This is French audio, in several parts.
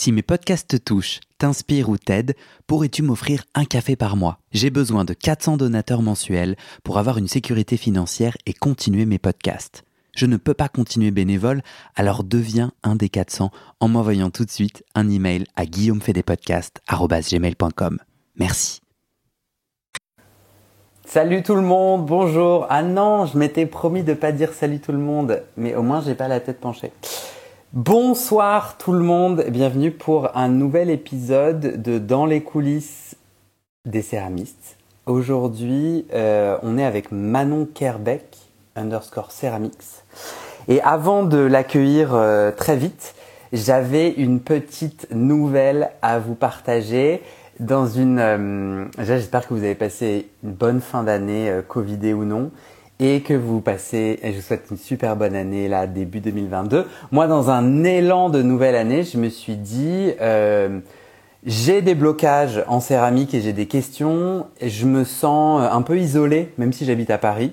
Si mes podcasts te touchent, t'inspirent ou t'aident, pourrais-tu m'offrir un café par mois? J'ai besoin de 400 donateurs mensuels pour avoir une sécurité financière et continuer mes podcasts. Je ne peux pas continuer bénévole, alors deviens un des 400 en m'envoyant tout de suite un email à guillaumefedepodcast.gmail.com. Merci. Salut tout le monde, bonjour. Ah non, je m'étais promis de pas dire salut tout le monde, mais au moins j'ai pas la tête penchée. Bonsoir tout le monde, bienvenue pour un nouvel épisode de Dans les coulisses des céramistes. Aujourd'hui, euh, on est avec Manon Kerbeck, underscore Ceramics. Et avant de l'accueillir euh, très vite, j'avais une petite nouvelle à vous partager. Dans une, euh, j'espère que vous avez passé une bonne fin d'année, Covidé ou non et que vous passez, et je vous souhaite une super bonne année là, début 2022. Moi, dans un élan de nouvelle année, je me suis dit, euh, j'ai des blocages en céramique et j'ai des questions, je me sens un peu isolé, même si j'habite à Paris.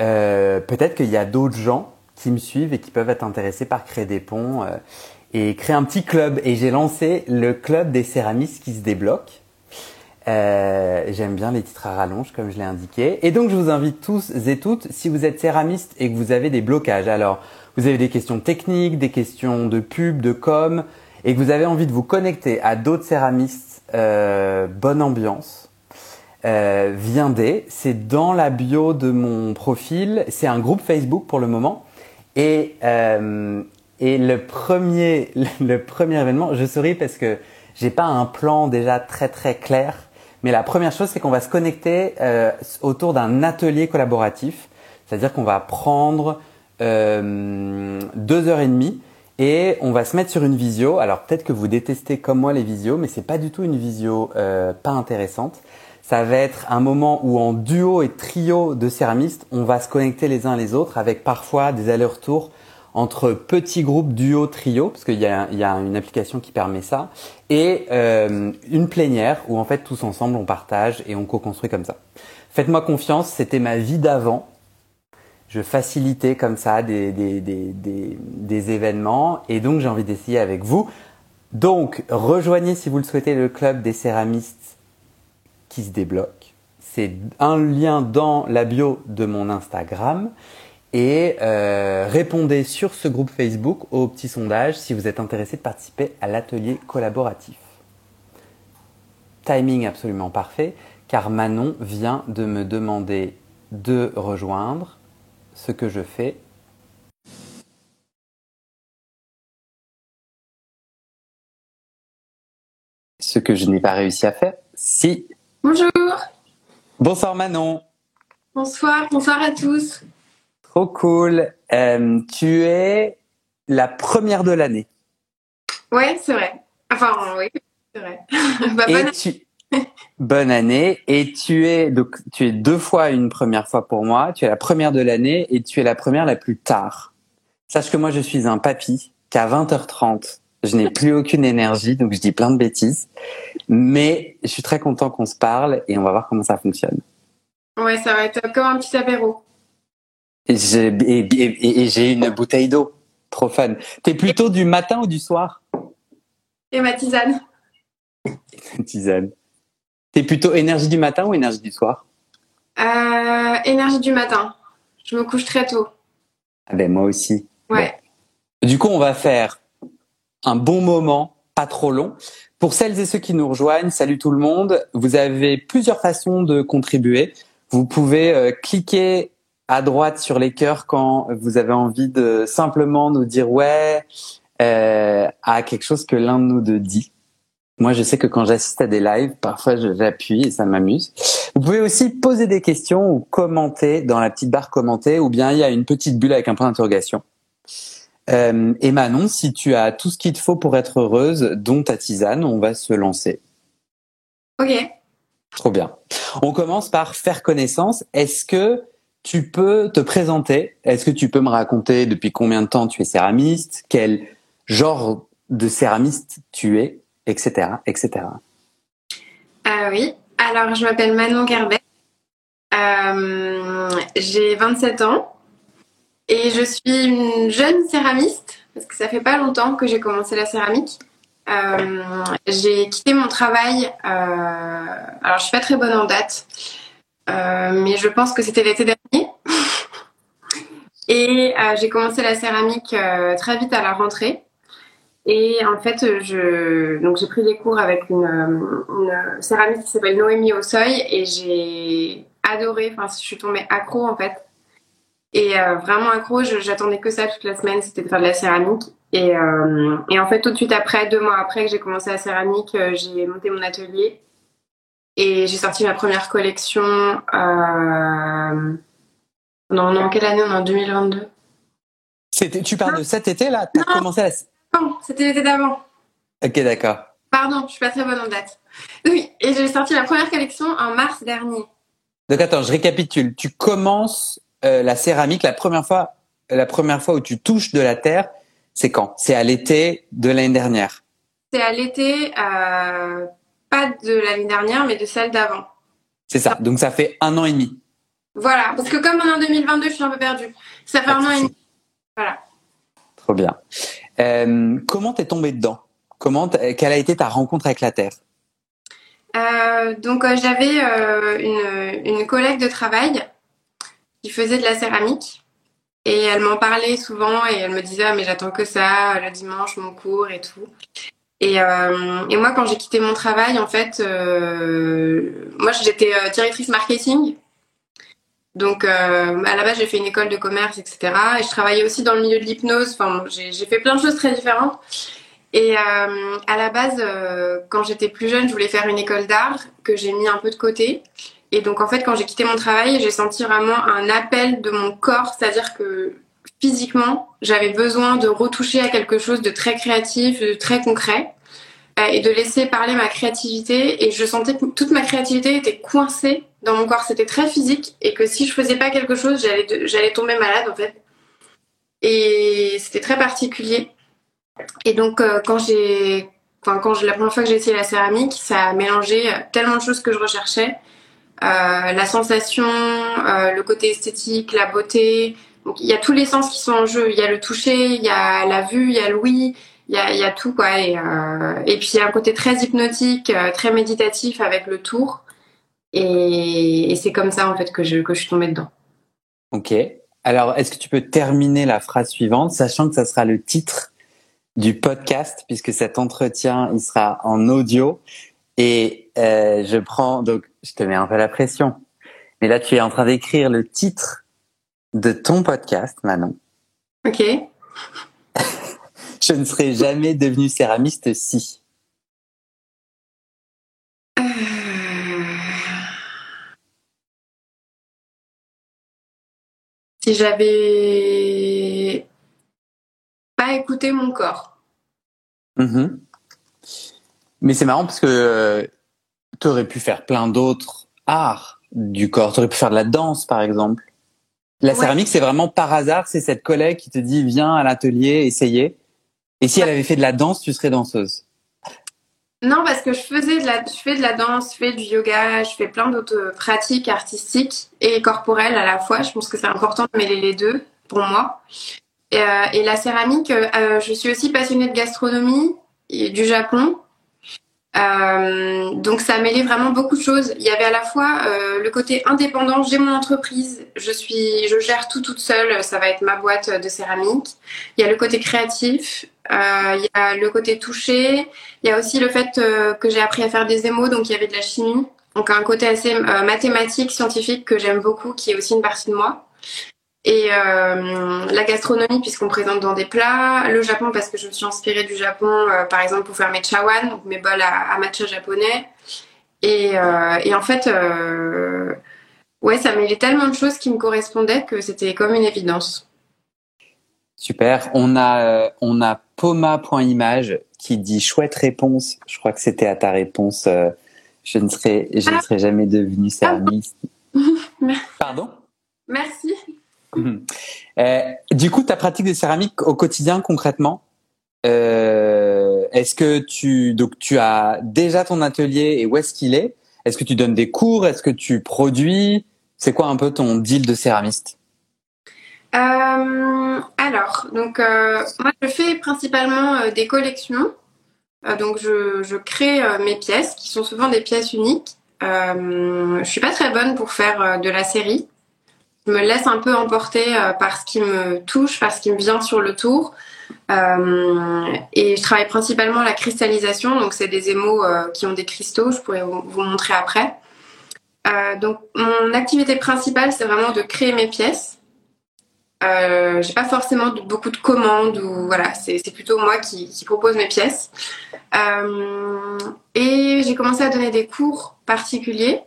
Euh, Peut-être qu'il y a d'autres gens qui me suivent et qui peuvent être intéressés par créer des ponts euh, et créer un petit club. Et j'ai lancé le club des céramistes qui se débloquent. Euh, J'aime bien les titres à rallonge, comme je l'ai indiqué. Et donc, je vous invite tous et toutes, si vous êtes céramiste et que vous avez des blocages, alors vous avez des questions techniques, des questions de pub, de com, et que vous avez envie de vous connecter à d'autres céramistes, euh, bonne ambiance, euh, viendez. C'est dans la bio de mon profil. C'est un groupe Facebook pour le moment. Et, euh, et le premier, le premier événement, je souris parce que j'ai pas un plan déjà très très clair mais la première chose, c'est qu'on va se connecter euh, autour d'un atelier collaboratif. C'est-à-dire qu'on va prendre euh, deux heures et demie et on va se mettre sur une visio. Alors peut-être que vous détestez comme moi les visios, mais c'est pas du tout une visio euh, pas intéressante. Ça va être un moment où en duo et trio de céramistes, on va se connecter les uns les autres avec parfois des allers-retours entre petits groupes, duo, trio, parce qu'il y, a, une application qui permet ça, et euh, une plénière où en fait tous ensemble on partage et on co-construit comme ça. Faites-moi confiance, c'était ma vie d'avant. Je facilitais comme ça des, des, événements et donc j'ai envie d'essayer avec vous. Donc rejoignez si vous le souhaitez le club des céramistes qui se débloquent. C'est un lien dans la bio de mon Instagram et euh, répondez sur ce groupe Facebook au petit sondage si vous êtes intéressé de participer à l'atelier collaboratif. Timing absolument parfait car Manon vient de me demander de rejoindre ce que je fais. Ce que je n'ai pas réussi à faire. Si. Bonjour. Bonsoir Manon. Bonsoir, bonsoir à tous. Trop cool. Euh, tu es la première de l'année. Ouais, c'est vrai. Enfin, oui, c'est vrai. Bah, bonne... bonne année. Et tu es donc tu es deux fois une première fois pour moi. Tu es la première de l'année et tu es la première la plus tard. Sache que moi je suis un papy qu'à 20h30 je n'ai plus aucune énergie donc je dis plein de bêtises. Mais je suis très content qu'on se parle et on va voir comment ça fonctionne. Ouais, ça va être comme un petit apéro. Et j'ai une bouteille d'eau. Trop fun. T'es plutôt du matin ou du soir? Et ma tisane. tisane. T'es plutôt énergie du matin ou énergie du soir? Euh, Énergie du matin. Je me couche très tôt. Ah ben moi aussi. Ouais. Du coup, on va faire un bon moment, pas trop long. Pour celles et ceux qui nous rejoignent, salut tout le monde. Vous avez plusieurs façons de contribuer. Vous pouvez euh, cliquer à droite sur les cœurs quand vous avez envie de simplement nous dire ouais euh, à quelque chose que l'un de nous deux dit. Moi, je sais que quand j'assiste à des lives, parfois j'appuie et ça m'amuse. Vous pouvez aussi poser des questions ou commenter dans la petite barre commenter, ou bien il y a une petite bulle avec un point d'interrogation. Euh, et Manon, si tu as tout ce qu'il te faut pour être heureuse, dont ta tisane, on va se lancer. Ok. Trop bien. On commence par faire connaissance. Est-ce que tu peux te présenter. Est-ce que tu peux me raconter depuis combien de temps tu es céramiste, quel genre de céramiste tu es, etc., etc. Euh, oui. Alors, je m'appelle Manon Gerbet. Euh, j'ai 27 ans et je suis une jeune céramiste parce que ça fait pas longtemps que j'ai commencé la céramique. j'ai quitté mon travail. alors, je suis pas très bonne en date, mais je pense que c'était l'été dernier. Et j'ai commencé la céramique très vite à la rentrée. Et en fait, je donc j'ai pris des cours avec une, une céramiste qui s'appelle Noémie Ossoy et j'ai adoré. Enfin, je suis tombée accro en fait. Et euh, vraiment accro, j'attendais que ça toute la semaine, c'était de faire de la céramique. Et, euh, en fait, tout de suite après, deux mois après que j'ai commencé la céramique, euh, j'ai monté mon atelier et j'ai sorti ma première collection. Euh... Non, non, quelle année? On est en 2022. Tu parles de cet été là? Tu as commencé à non, c'était l'été d'avant. Ok, d'accord. Pardon, je suis pas très bonne en date. Oui, et j'ai sorti la première collection en mars dernier. Donc attends, je récapitule. Tu commences euh, la céramique la première fois, la première fois où tu touches de la terre, c'est quand? C'est à l'été de l'année dernière? C'est à l'été, euh, pas de l'année dernière, mais de celle d'avant. C'est ça. Donc ça fait un an et demi. Voilà, parce que comme on est en 2022, je suis un peu perdue. Ça fait un an et demi. Voilà. Trop bien. Euh, comment t'es tombée dedans? Comment quelle a été ta rencontre avec la terre? Euh, Donc euh, j'avais une, une, collègue de travail qui faisait de la céramique et elle m'en parlait souvent et elle me disait ah, mais j'attends que ça le dimanche mon cours et tout. Et, et moi quand j'ai quitté mon travail en fait moi j'étais directrice marketing donc, euh, à la base, j'ai fait une école de commerce, etc. Et je travaillais aussi dans le milieu de l'hypnose. Enfin, j'ai fait plein de choses très différentes. Et euh, à la base, euh, quand j'étais plus jeune, je voulais faire une école d'art que j'ai mis un peu de côté. Et donc, en fait, quand j'ai quitté mon travail, j'ai senti vraiment un appel de mon corps, c'est-à-dire que physiquement, j'avais besoin de retoucher à quelque chose de très créatif, de très concret, et de laisser parler ma créativité. Et je sentais que toute ma créativité était coincée dans mon corps, c'était très physique et que si je faisais pas quelque chose, j'allais tomber malade en fait. Et c'était très particulier. Et donc euh, quand j'ai enfin quand la première fois que j'ai essayé la céramique, ça a mélangé euh, tellement de choses que je recherchais. Euh, la sensation, le côté esthétique, la beauté. Il y a tous les sens qui sont en jeu. Il y a le toucher, il y a la vue, il y a l'ouïe, il y a, il y a tout quoi. Et, et puis il y a un côté très hypnotique, très méditatif avec le tour. Et, c'est comme ça en fait que je, que je suis tombée dedans. Ok. Alors, est-ce que tu peux terminer la phrase suivante, sachant que ça sera le titre du podcast, puisque cet entretien, il sera en audio. Et euh, je prends, donc, je te mets un peu la pression. Mais là, tu es en train d'écrire le titre de ton podcast, Manon. Ok. je ne serai jamais devenue céramiste si. si j'avais pas écouté mon corps. Mm-hmm. Mais c'est marrant parce que euh, tu aurais pu faire plein d'autres arts du corps. Tu aurais pu faire de la danse, par exemple. La céramique, c'est vraiment par hasard. C'est cette collègue qui te dit viens à l'atelier, essayer. Et si elle avait fait de la danse, tu serais danseuse. Non, parce que je faisais de la, je fais de la danse, je fais du yoga, je fais plein d'autres pratiques artistiques et corporelles à la fois. Je pense que c'est important de mêler les deux pour moi. Et, euh, la céramique, euh, je suis aussi passionnée de gastronomie et du Japon. Euh, donc ça mêlait vraiment beaucoup de choses. Il y avait à la fois le côté indépendant, j'ai mon entreprise, je suis, je gère tout toute seule, ça va être ma boîte de céramique. Il y a le côté créatif, euh, il y a le côté touché. Il y a aussi le fait euh, que j'ai appris à faire des émaux, donc il y avait de la chimie. Donc un côté assez euh, mathématique, scientifique que j'aime beaucoup, qui est aussi une partie de moi. Et la gastronomie, puisqu'on présente dans des plats. Le Japon, parce que je me suis inspirée du Japon, par exemple, pour faire mes chawan, donc mes bols à, matcha japonais. Et, et en fait, ouais, ça mêlait tellement de choses qui me correspondaient que c'était comme une évidence. Super. On a, on a poma.image qui dit chouette réponse. Je crois que c'était à ta réponse. Euh, je ne serai, je ne serai jamais devenue céramiste. Pardon? Merci. Euh, du coup, ta pratique de céramique au quotidien, concrètement, euh, est-ce que tu donc tu as déjà ton atelier et où est-ce qu'il est? Est-ce que tu donnes des cours? Est-ce que tu produis? C'est quoi un peu ton deal de céramiste? Euh, alors, donc moi je fais principalement des collections. donc je crée mes pièces, qui sont souvent des pièces uniques. je suis pas très bonne pour faire de la série. Je me laisse un peu emporter par ce qui me touche, par ce qui me vient sur le tour. Euh, et je travaille principalement la cristallisation, donc c'est des émaux euh, qui ont des cristaux, je pourrais vous, montrer après. Euh, donc mon activité principale, c'est vraiment de créer mes pièces. Euh, j'ai pas forcément beaucoup de commandes ou voilà, c'est plutôt moi qui, propose mes pièces. Euh, et j'ai commencé à donner des cours particuliers.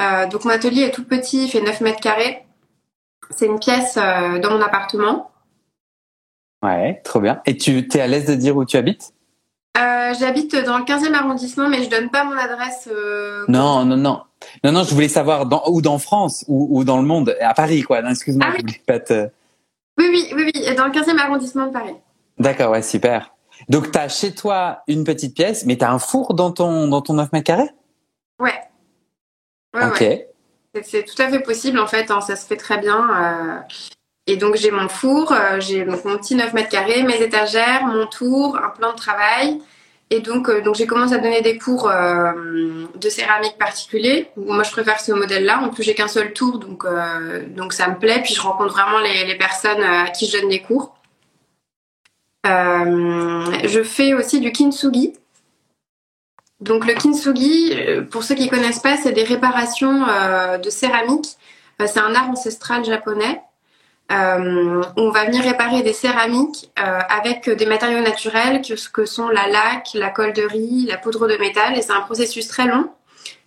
Euh, donc mon atelier est tout petit, il fait 9 mètres carrés. C'est une pièce dans mon appartement. Ouais, trop bien. Et tu es à l'aise de dire où tu habites? Euh, J'habite dans le 15e arrondissement, mais je donne pas mon adresse. Euh, non, non, non. Non, non, je voulais savoir dans, où dans France ou, ou dans le monde, à Paris, quoi. Excuse-moi, ah, oui. pas te... Oui, oui, oui, oui, dans le 15e arrondissement de Paris. D'accord, ouais, super. Donc, tu as chez toi une petite pièce, mais tu as un four dans ton, dans ton 9 mètres carrés? Ouais. ouais ok. C'est tout à fait possible, en fait. Hein, ça se fait très bien. Euh... Et donc j'ai mon four, euh, j'ai mon petit 9 mètres carrés, mes étagères, mon tour, un plan de travail. Et donc, euh, donc j'ai commencé à donner des cours de céramique particulier. Moi, je préfère ce modèle-là. En plus, j'ai qu'un seul tour, donc donc ça me plaît. Puis je rencontre vraiment les, les personnes à qui je donne des cours. je fais aussi du kintsugi. Donc le kintsugi, pour ceux qui connaissent pas, c'est des réparations de céramique. c'est un art ancestral japonais. Euh, on va venir réparer des céramiques euh, avec des matériaux naturels que, que sont la laque, la colle de riz, la poudre de métal. Et c'est un processus très long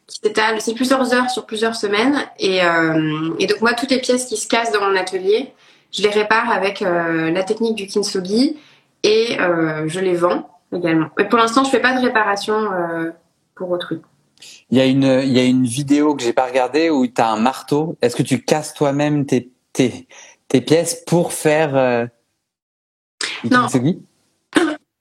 qui s'étale, c'est plusieurs heures sur plusieurs semaines. Et, euh, et, donc moi, toutes les pièces qui se cassent dans mon atelier, je les répare avec euh, la technique du kintsugi et euh, je les vends également. Mais pour l'instant, je fais pas de réparation pour autrui. Il y a une, il y a une vidéo que j'ai pas regardée où tu as un marteau. Est-ce que tu casses toi-même tes, tes, tes pièces pour faire euh, non.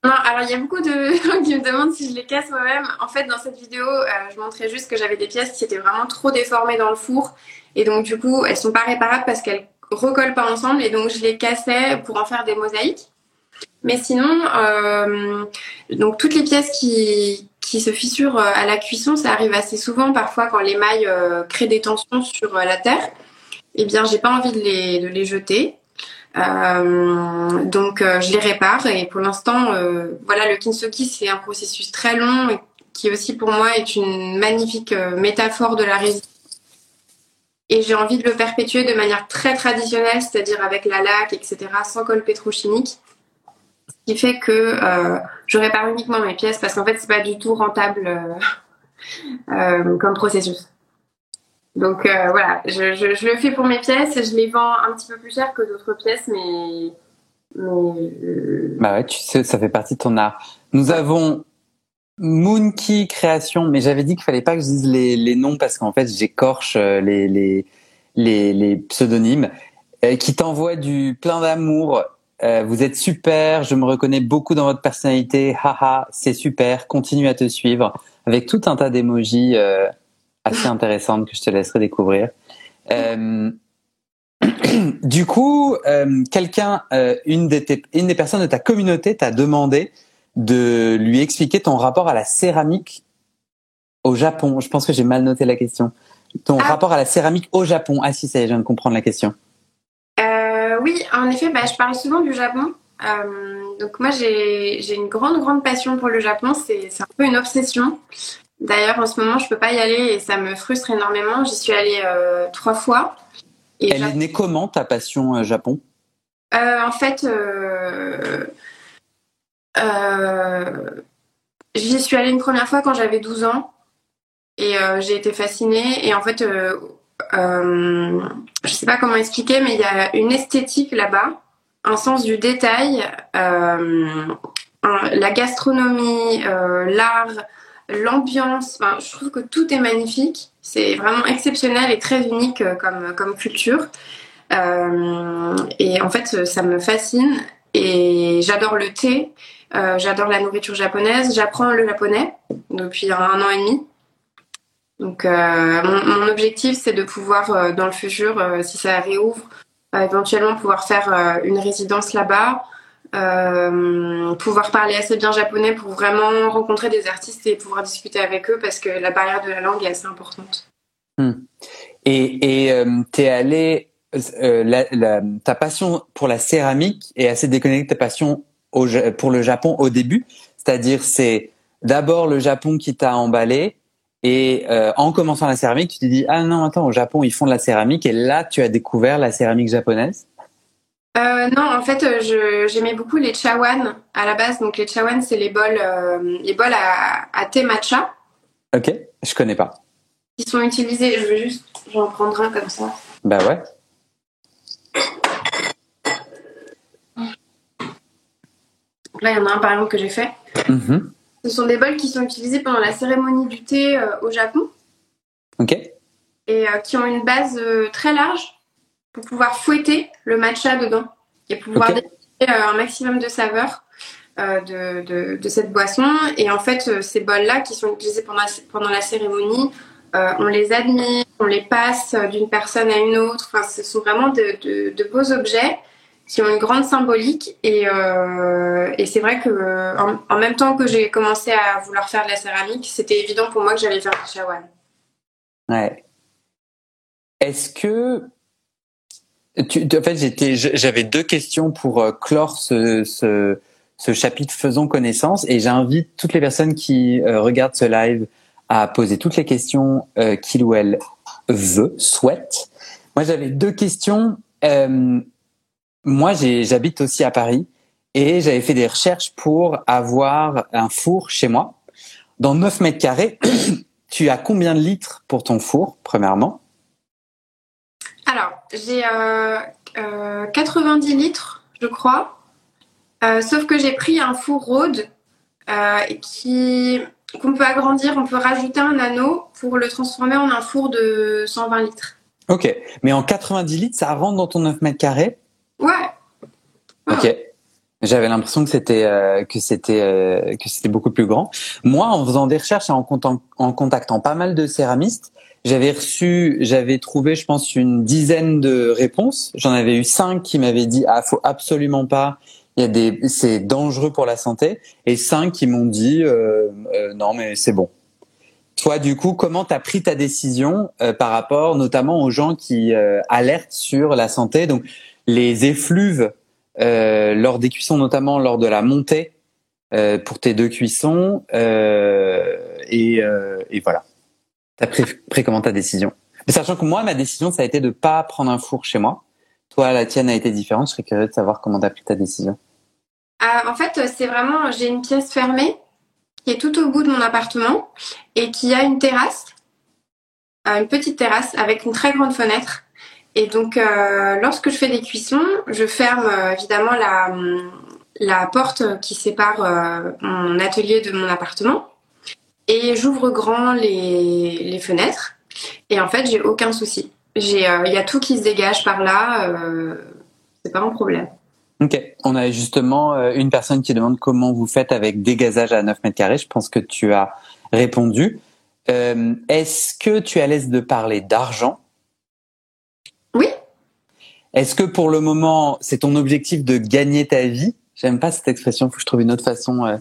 Non, alors il y a beaucoup de gens qui me demandent si je les casse moi-même. En fait, dans cette vidéo, euh, je montrais juste que j'avais des pièces qui étaient vraiment trop déformées dans le four. Et donc, du coup, elles sont pas réparables parce qu'elles recollent pas ensemble. Et donc, je les cassais pour en faire des mosaïques. Mais sinon, euh, donc toutes les pièces qui, qui se fissurent euh, à la cuisson, ça arrive assez souvent parfois quand les mailles euh, créent des tensions sur la terre eh bien, j'ai pas envie de les, de les jeter. Donc, je les répare. Et pour l'instant, voilà, le kintsugi, c'est un processus très long qui aussi pour moi est une magnifique métaphore de la résistance. Et j'ai envie de le perpétuer de manière très traditionnelle, c'est-à-dire avec la laque, etc., sans colle pétrochimique. Qui fait que euh, je répare uniquement mes pièces parce qu'en fait, c'est pas du tout rentable euh, comme processus. Donc euh, voilà, je, le fais pour mes pièces et je les vends un petit peu plus cher que d'autres pièces, mais. mais euh... Bah ouais, tu sais, ça fait partie de ton art. Nous avons Moonkey Création, mais j'avais dit qu'il fallait pas que je dise les, noms parce qu'en fait j'écorche euh, les, les, les, pseudonymes, euh, qui t'envoie du plein d'amour. Euh, vous êtes super, je me reconnais beaucoup dans votre personnalité. Haha, c'est super, continue à te suivre. Avec tout un tas d'émojis. Euh, assez intéressante que je te laisserai découvrir. Euh, du coup, euh, quelqu'un, euh, une, des une des personnes de ta communauté t'a demandé de lui expliquer ton rapport à la céramique au Japon. Je pense que j'ai mal noté la question. Ton ah. rapport à la céramique au Japon. Ah si, ça y est, je viens de comprendre la question. Oui, en effet, bah, je parle souvent du Japon. donc moi, j'ai une grande, grande passion pour le Japon. C'est un peu une obsession. D'ailleurs, en ce moment, je peux pas y aller et ça me frustre énormément. J'y suis allée euh, trois fois. Et Elle est née comment ta passion euh, Japon? Euh, En fait, euh, euh, j'y suis allée une première fois quand j'avais 12 ans et j'ai été fascinée. Et en fait, je sais pas comment expliquer, mais il y a une esthétique là-bas, un sens du détail, la gastronomie, l'art l'ambiance, enfin, je trouve que tout est magnifique. C'est vraiment exceptionnel et très unique euh, comme, comme culture. Euh, et en fait, ça me fascine. Et j'adore le thé, euh, j'adore la nourriture japonaise. J'apprends le japonais depuis un, an et demi. Donc, euh, mon, objectif, c'est de pouvoir, euh, dans le futur, si ça réouvre, éventuellement pouvoir faire une résidence là-bas. pouvoir parler assez bien japonais pour vraiment rencontrer des artistes et pouvoir discuter avec eux parce que la barrière de la langue est assez importante. Hmm. Et tu es allé la, ta passion pour la céramique est assez déconnectée de ta passion pour le Japon au début. C'est-à-dire, c'est d'abord le Japon qui t'a emballé et euh, en commençant la céramique, tu te dis ah non attends au Japon ils font de la céramique et là tu as découvert la céramique japonaise? Euh, non, en fait, j'aimais beaucoup les chawan à la base. Donc les chawan, c'est les bols, euh, les bols à, à, thé matcha. Ok, je connais pas. Ils sont utilisés. Je veux juste, j'en prendre un comme ça. Bah ouais. là, il y en a un par exemple que j'ai fait. Mm-hmm. Ce sont des bols qui sont utilisés pendant la cérémonie du thé euh, au Japon. Ok. Et euh, qui ont une base euh, très large pour pouvoir fouetter le matcha dedans et pouvoir okay. un maximum de saveur de, de, cette boisson. Et en fait, ces bols-là qui sont utilisés pendant la, pendant la cérémonie, on les admire, on les passe d'une personne à une autre. Enfin, ce sont vraiment de, de beaux objets qui ont une grande symbolique et, euh, et c'est vrai que en, même temps que j'ai commencé à vouloir faire de la céramique, c'était évident pour moi que j'allais faire du chawan. Ouais. Est-ce que tu, en fait j'avais deux questions pour euh, clore ce, ce, chapitre faisons connaissance et j'invite toutes les personnes qui euh, regardent ce live à poser toutes les questions qu'il ou elle veut souhaite. Moi j'avais deux questions. Moi, j'habite aussi à Paris et j'avais fait des recherches pour avoir un four chez moi. Dans 9 mètres carrés, tu as combien de litres pour ton four, premièrement? Alors, j'ai euh, euh, 90 litres, je crois. Euh, sauf que j'ai pris un four Rode euh, qui qu'on peut agrandir, on peut rajouter un anneau pour le transformer en un four de 120 litres. Ok, mais en 90 litres, ça rentre dans ton 9 mètres carrés? Ouais. Ok. J'avais l'impression que c'était euh, que c'était euh, que c'était beaucoup plus grand. Moi, en faisant des recherches et en, contactant pas mal de céramistes, j'avais reçu, j'avais trouvé, je pense, une dizaine de réponses. J'en avais eu cinq qui m'avaient dit ah faut absolument pas. Il y a des, c'est dangereux pour la santé. Et cinq qui m'ont dit euh non mais c'est bon. Toi, du coup, comment t'as pris ta décision par rapport, notamment aux gens qui alertent sur la santé? Donc, les effluves euh, lors des cuissons, notamment lors de la montée euh, pour tes deux cuissons. Euh, et, et, voilà. T'as pris, pris comment ta décision? Mais Sachant que moi, ma décision, ça a été de pas prendre un four chez moi. Toi, la tienne a été différente. Je serais curieux de savoir comment t'as pris ta décision. en fait, c'est vraiment, j'ai une pièce fermée qui est tout au bout de mon appartement et qui a une terrasse, une petite terrasse avec une très grande fenêtre. Et donc, euh, lorsque je fais des cuissons, je ferme euh, évidemment la, la porte qui sépare euh, mon atelier de mon appartement et j'ouvre grand les, les, fenêtres. Et en fait, j'ai aucun souci. Il y a tout qui se dégage par là. c'est pas un problème. Ok, on a justement une personne qui demande comment vous faites avec dégazage à 9 mètres carrés. Je pense que tu as répondu. Est-ce que tu es à l'aise de parler d'argent. Est-ce que pour le moment, c'est ton objectif de gagner ta vie? J'aime pas cette expression, faut que je trouve une autre façon. Euh,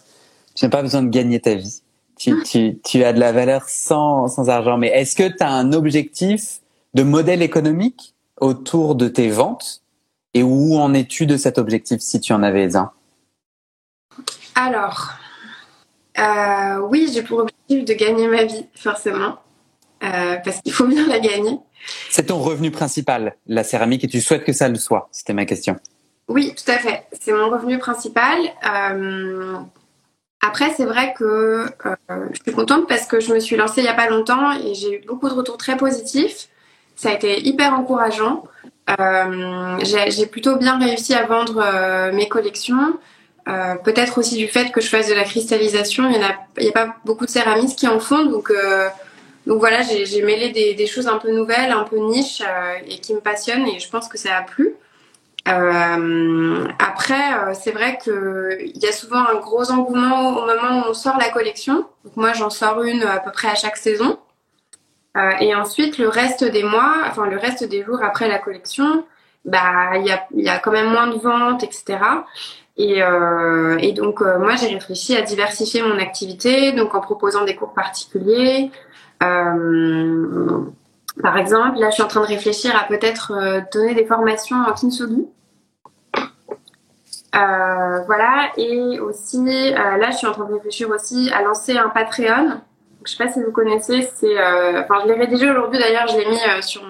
tu n'as pas besoin de gagner ta vie. Tu, ah. as de la valeur sans, sans argent. Mais est-ce que tu as un objectif de modèle économique autour de tes ventes? Et où en es-tu de cet objectif si tu en avais un? Alors, euh, oui, j'ai pour objectif de gagner ma vie, forcément. Euh, parce qu'il faut bien la gagner. C'est ton revenu principal, la céramique, et tu souhaites que ça le soit C'était ma question. Oui, tout à fait. C'est mon revenu principal. Euh, après, c'est vrai que euh, je suis contente parce que je me suis lancée il n'y a pas longtemps et j'ai eu beaucoup de retours très positifs. Ça a été hyper encourageant. Euh, j'ai plutôt bien réussi à vendre mes collections. Peut-être aussi du fait que je fasse de la cristallisation. Il n'y a, a, pas beaucoup de céramistes qui en font, donc donc voilà, j'ai mêlé des, choses un peu nouvelles, un peu niches euh, et qui me passionnent et je pense que ça a plu. Euh, après, euh, c'est vrai qu'il y a souvent un gros engouement au moment où on sort la collection. Donc moi, j'en sors une à peu près à chaque saison. et ensuite, le reste des mois, enfin le reste des jours après la collection, bah il y a, y a quand même moins de ventes, etc. Et, euh, et donc, euh, moi, j'ai réfléchi à diversifier mon activité, donc en proposant des cours particuliers. Euh, par exemple, là, je suis en train de réfléchir à peut-être euh, donner des formations en kintsugi. Euh, voilà, et aussi, là, je suis en train de réfléchir aussi à lancer un Patreon. Je sais pas si vous connaissez, c'est, enfin, je l'ai rédigé aujourd'hui d'ailleurs, je l'ai mis sur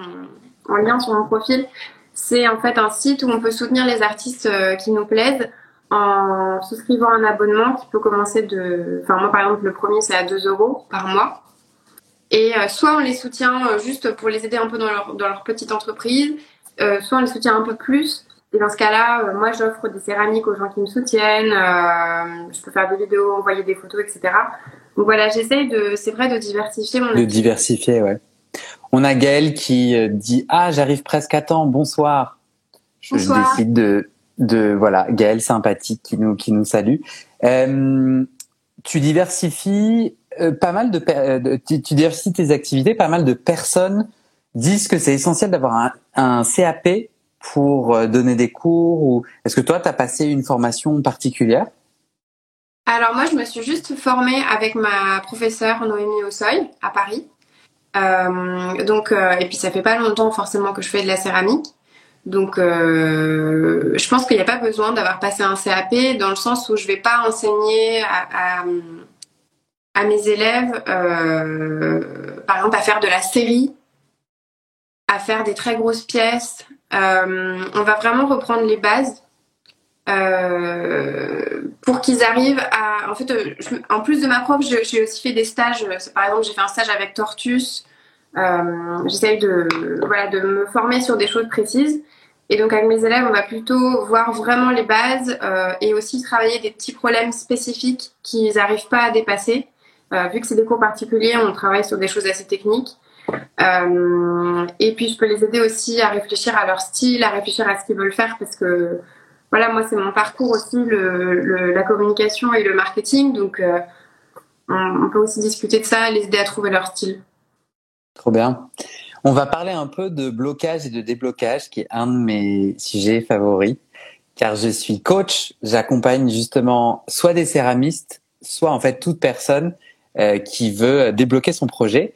en lien sur mon profil. C'est en fait un site où on peut soutenir les artistes qui nous plaisent en souscrivant un abonnement qui peut commencer de. Enfin, moi, par exemple, le premier, c'est à 2 euros par mois. Et euh, soit on les soutient euh, juste pour les aider un peu dans leur, dans leur petite entreprise, euh, soit on les soutient un peu plus. Et dans ce cas-là, moi, j'offre des céramiques aux gens qui me soutiennent. je peux faire des vidéos, envoyer des photos, etc. Donc voilà, j'essaye de, c'est vrai, de diversifier mon. De diversifier, ouais. On a Gaëlle qui dit Ah, j'arrive presque à temps, bonsoir. Je, je décide de, de voilà Gaël sympathique qui nous qui nous salue. Euh, tu diversifies euh, pas mal euh, de, tu, diversifies tes activités. Pas mal de personnes disent que c'est essentiel d'avoir un, CAP pour donner des cours. Ou est-ce que toi tu as passé une formation particulière? Alors moi je me suis juste formée avec ma professeure Noémie Ossoy à Paris. donc et puis ça fait pas longtemps forcément que je fais de la céramique. Donc, euh, je pense qu'il n'y a pas besoin d'avoir passé un CAP dans le sens où je ne vais pas enseigner à, mes élèves, euh, par exemple, à faire de la série, à faire des très grosses pièces. Euh, on va vraiment reprendre les bases pour qu'ils arrivent à. En fait, en plus de ma prof, j'ai aussi fait des stages. Par exemple, j'ai fait un stage avec Tortus. J'essaye de, voilà, de me former sur des choses précises. Et donc avec mes élèves, on va plutôt voir vraiment les bases euh, et aussi travailler des petits problèmes spécifiques qu'ils n'arrivent pas à dépasser. Euh, vu que c'est des cours particuliers, on travaille sur des choses assez techniques. Euh, et puis je peux les aider aussi à réfléchir à leur style, à réfléchir à ce qu'ils veulent faire parce que voilà, moi c'est mon parcours aussi, la communication et le marketing. Donc euh, on peut aussi discuter de ça, les aider à trouver leur style. Trop bien. On va parler un peu de blocage et de déblocage, qui est un de mes sujets favoris, car je suis coach, j'accompagne justement soit des céramistes, soit en fait toute personne euh, qui veut débloquer son projet.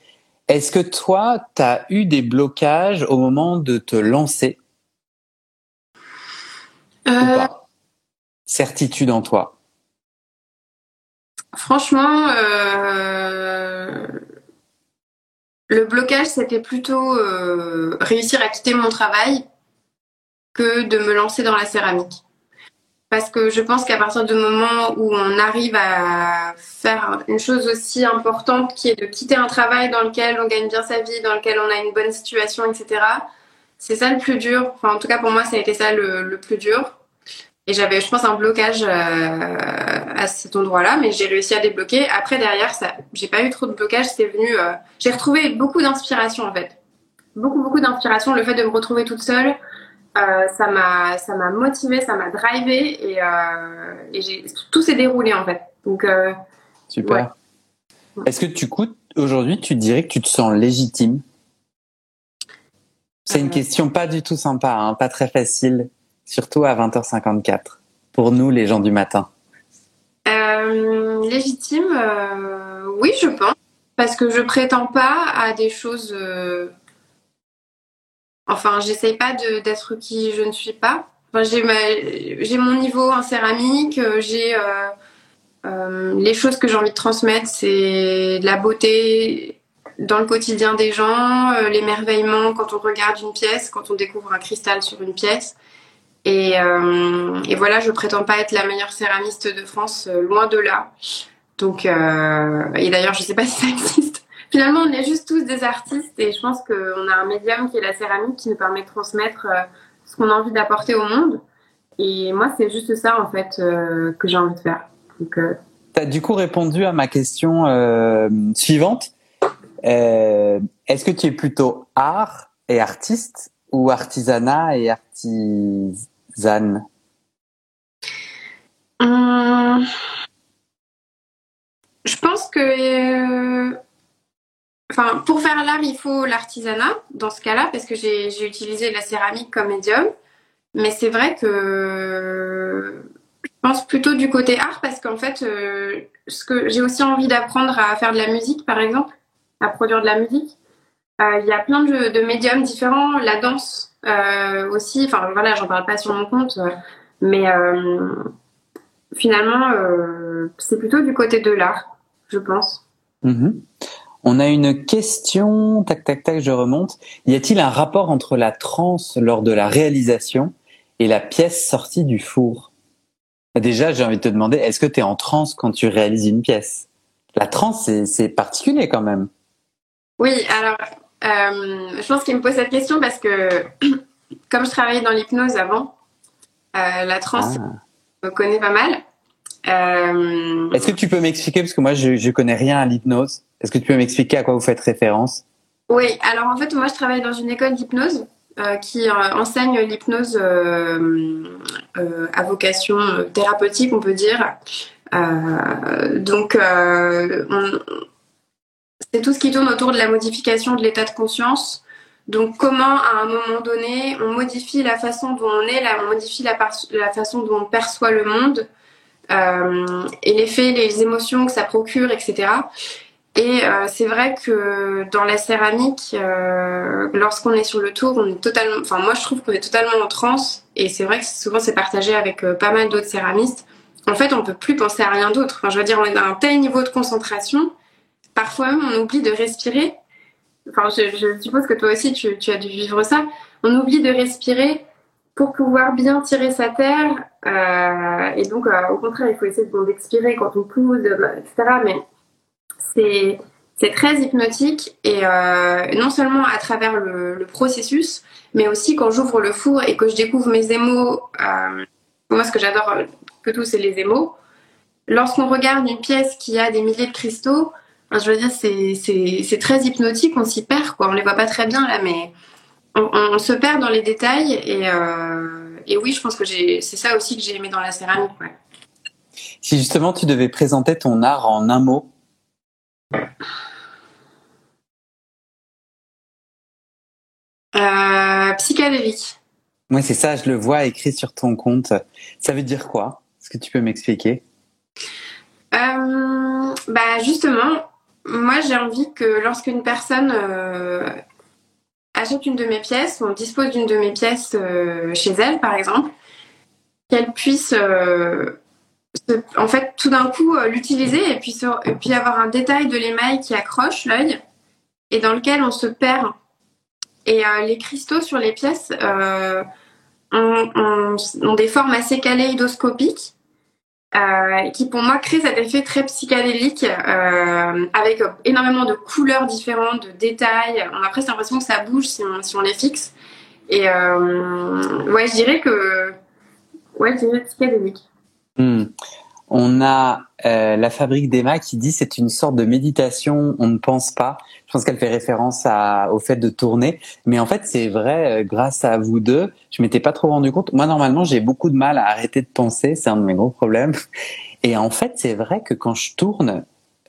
Est-ce que toi, tu as eu des blocages au moment de te lancer euh... Certitude en toi Franchement, euh le blocage, c'était plutôt réussir à quitter mon travail que de me lancer dans la céramique. Parce que je pense qu'à partir du moment où on arrive à faire une chose aussi importante qui est de quitter un travail dans lequel on gagne bien sa vie, dans lequel on a une bonne situation, etc., c'est ça le plus dur. Enfin, en tout cas, pour moi, ça a été ça le plus dur. Et j'avais, je pense, un blocage euh, à cet endroit-là, mais j'ai réussi à débloquer. Après, derrière, ça, j'ai pas eu trop de blocage. C'est venu, euh, j'ai retrouvé beaucoup d'inspiration en fait, beaucoup beaucoup d'inspiration. Le fait de me retrouver toute seule, euh, ça m'a, ça m'a motivé, ça m'a drivé et, et j'ai, tout s'est déroulé en fait. Donc super. Est-ce que tu coûtes aujourd'hui, tu dirais que tu te sens légitime? C'est une question pas du tout sympa, hein, pas très facile surtout à 20h54, pour nous les gens du matin. Euh, Légitime, euh, oui je pense, parce que je prétends pas à des choses... Euh... Enfin, j'essaye pas d'être qui je ne suis pas. Enfin, j'ai mon niveau en céramique, euh, j'ai... Euh, les choses que j'ai envie de transmettre, c'est la beauté dans le quotidien des gens, l'émerveillement quand on regarde une pièce, quand on découvre un cristal sur une pièce. Et, euh, et, voilà, je prétends pas être la meilleure céramiste de France, euh, loin de là. Donc, euh, et d'ailleurs, je sais pas si ça existe. Finalement, on est juste tous des artistes et je pense qu'on a un médium qui est la céramique qui nous permet de transmettre euh, ce qu'on a envie d'apporter au monde. Et moi, c'est juste ça en fait euh, que j'ai envie de faire. Donc, tu as du coup répondu à ma question suivante. Est-ce que tu es plutôt art et artiste ou artisanat et artis Zan hum, Je pense que. Enfin, pour faire l'art, il faut l'artisanat, dans ce cas-là, parce que j'ai utilisé la céramique comme médium. Mais c'est vrai que pense plutôt du côté art parce qu'en fait, ce que j'ai aussi envie d'apprendre à faire de la musique, par exemple, à produire de la musique. Il y a plein de, médiums différents, la danse aussi. Enfin voilà, j'en parle pas sur mon compte, mais finalement, c'est plutôt du côté de l'art, je pense. Mhm. On a une question, tac tac tac, je remonte. Y a-t-il un rapport entre la transe lors de la réalisation et la pièce sortie du four? Déjà, j'ai envie de te demander, est-ce que tu es en transe quand tu réalises une pièce? La transe, c'est particulier quand même. Oui, alors, euh, je pense qu'il me pose cette question parce que comme je travaillais dans l'hypnose avant, euh, la transe, ah. je me connais pas mal. Euh... Est-ce que tu peux m'expliquer, parce que moi je, je connais rien à l'hypnose, est-ce que tu peux m'expliquer à quoi vous faites référence? Oui, alors en fait moi je travaille dans une école d'hypnose euh, qui euh, enseigne l'hypnose euh, à vocation thérapeutique, on peut dire. donc c'est tout ce qui tourne autour de la modification de l'état de conscience. Donc comment à un moment donné on modifie la façon dont on est, on modifie la, la façon dont on perçoit le monde et les faits, les émotions que ça procure, etc. Et euh, c'est vrai que dans la céramique, euh, lorsqu'on est sur le tour, on est totalement, enfin moi je trouve qu'on est totalement en transe. Et c'est vrai que souvent c'est partagé avec euh, pas mal d'autres céramistes. En fait, on peut plus penser à rien d'autre. Enfin, je veux dire, on est à un tel niveau de concentration. Parfois même, on oublie de respirer. Enfin, je, je suppose que toi aussi, tu, tu, as dû vivre ça. On oublie de respirer pour pouvoir bien tirer sa terre. Euh, et donc, euh, au contraire, il faut essayer d'expirer quand on pousse, etc. Mais c'est très hypnotique et euh, non seulement à travers le, processus, mais aussi quand j'ouvre le four et que je découvre mes émaux. Euh, moi, ce que j'adore que tout, c'est les émaux. Lorsqu'on regarde une pièce qui a des milliers de cristaux, je veux dire, c'est très hypnotique, on s'y perd, quoi. On les voit pas très bien là, mais on, se perd dans les détails et, euh, oui, je pense que c'est ça aussi que j'ai aimé dans la céramique. Si justement tu devais présenter ton art en un mot. Euh, psychédélique. Moi, c'est ça, je le vois écrit sur ton compte. Ça veut dire quoi? Est-ce que tu peux m'expliquer? Euh, Bah justement, moi j'ai envie que lorsqu'une personne euh, achète une de mes pièces, on dispose d'une de mes pièces euh, chez elle, par exemple, qu'elle puisse, en fait, tout d'un coup euh, l'utiliser et puis, avoir un détail de l'émail qui accroche l'œil et dans lequel on se perd. Et les cristaux sur les pièces ont, des formes assez kaléidoscopiques euh, qui pour moi crée cet effet très psychédélique euh, avec énormément de couleurs différentes, de détails. On a presque l'impression que ça bouge si on, les fixe. Et euh, ouais, je dirais que ouais, je dirais psychédélique. Hmm. On a euh, la fabrique d'Emma qui dit c'est une sorte de méditation, on ne pense pas. Je pense qu'elle fait référence au fait de tourner, mais en fait c'est vrai. Euh, grâce à vous deux, je m'étais pas trop rendu compte. Moi normalement j'ai beaucoup de mal à arrêter de penser, c'est un de mes gros problèmes. Et en fait c'est vrai que quand je tourne,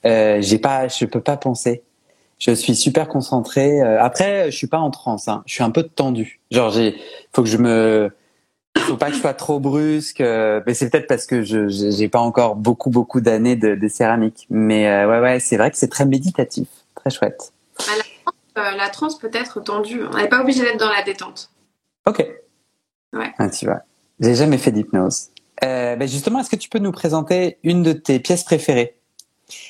euh, j'ai pas, je peux pas penser. Je suis super concentré. Euh, après je suis pas en transe, hein. je suis un peu tendu. Genre faut que je me faut pas que je sois trop brusque. Euh, mais c'est peut-être parce que je j'ai pas encore beaucoup beaucoup d'années de, de, céramique. Mais euh, ouais ouais, c'est vrai que c'est très méditatif, très chouette. Bah, la, transe, peut être tendue. On n'est pas obligé d'être dans la détente. Ok. Ouais. Ah, tu vois. J'ai jamais fait d'hypnose. Euh, ben justement, est-ce que tu peux nous présenter une de tes pièces préférées?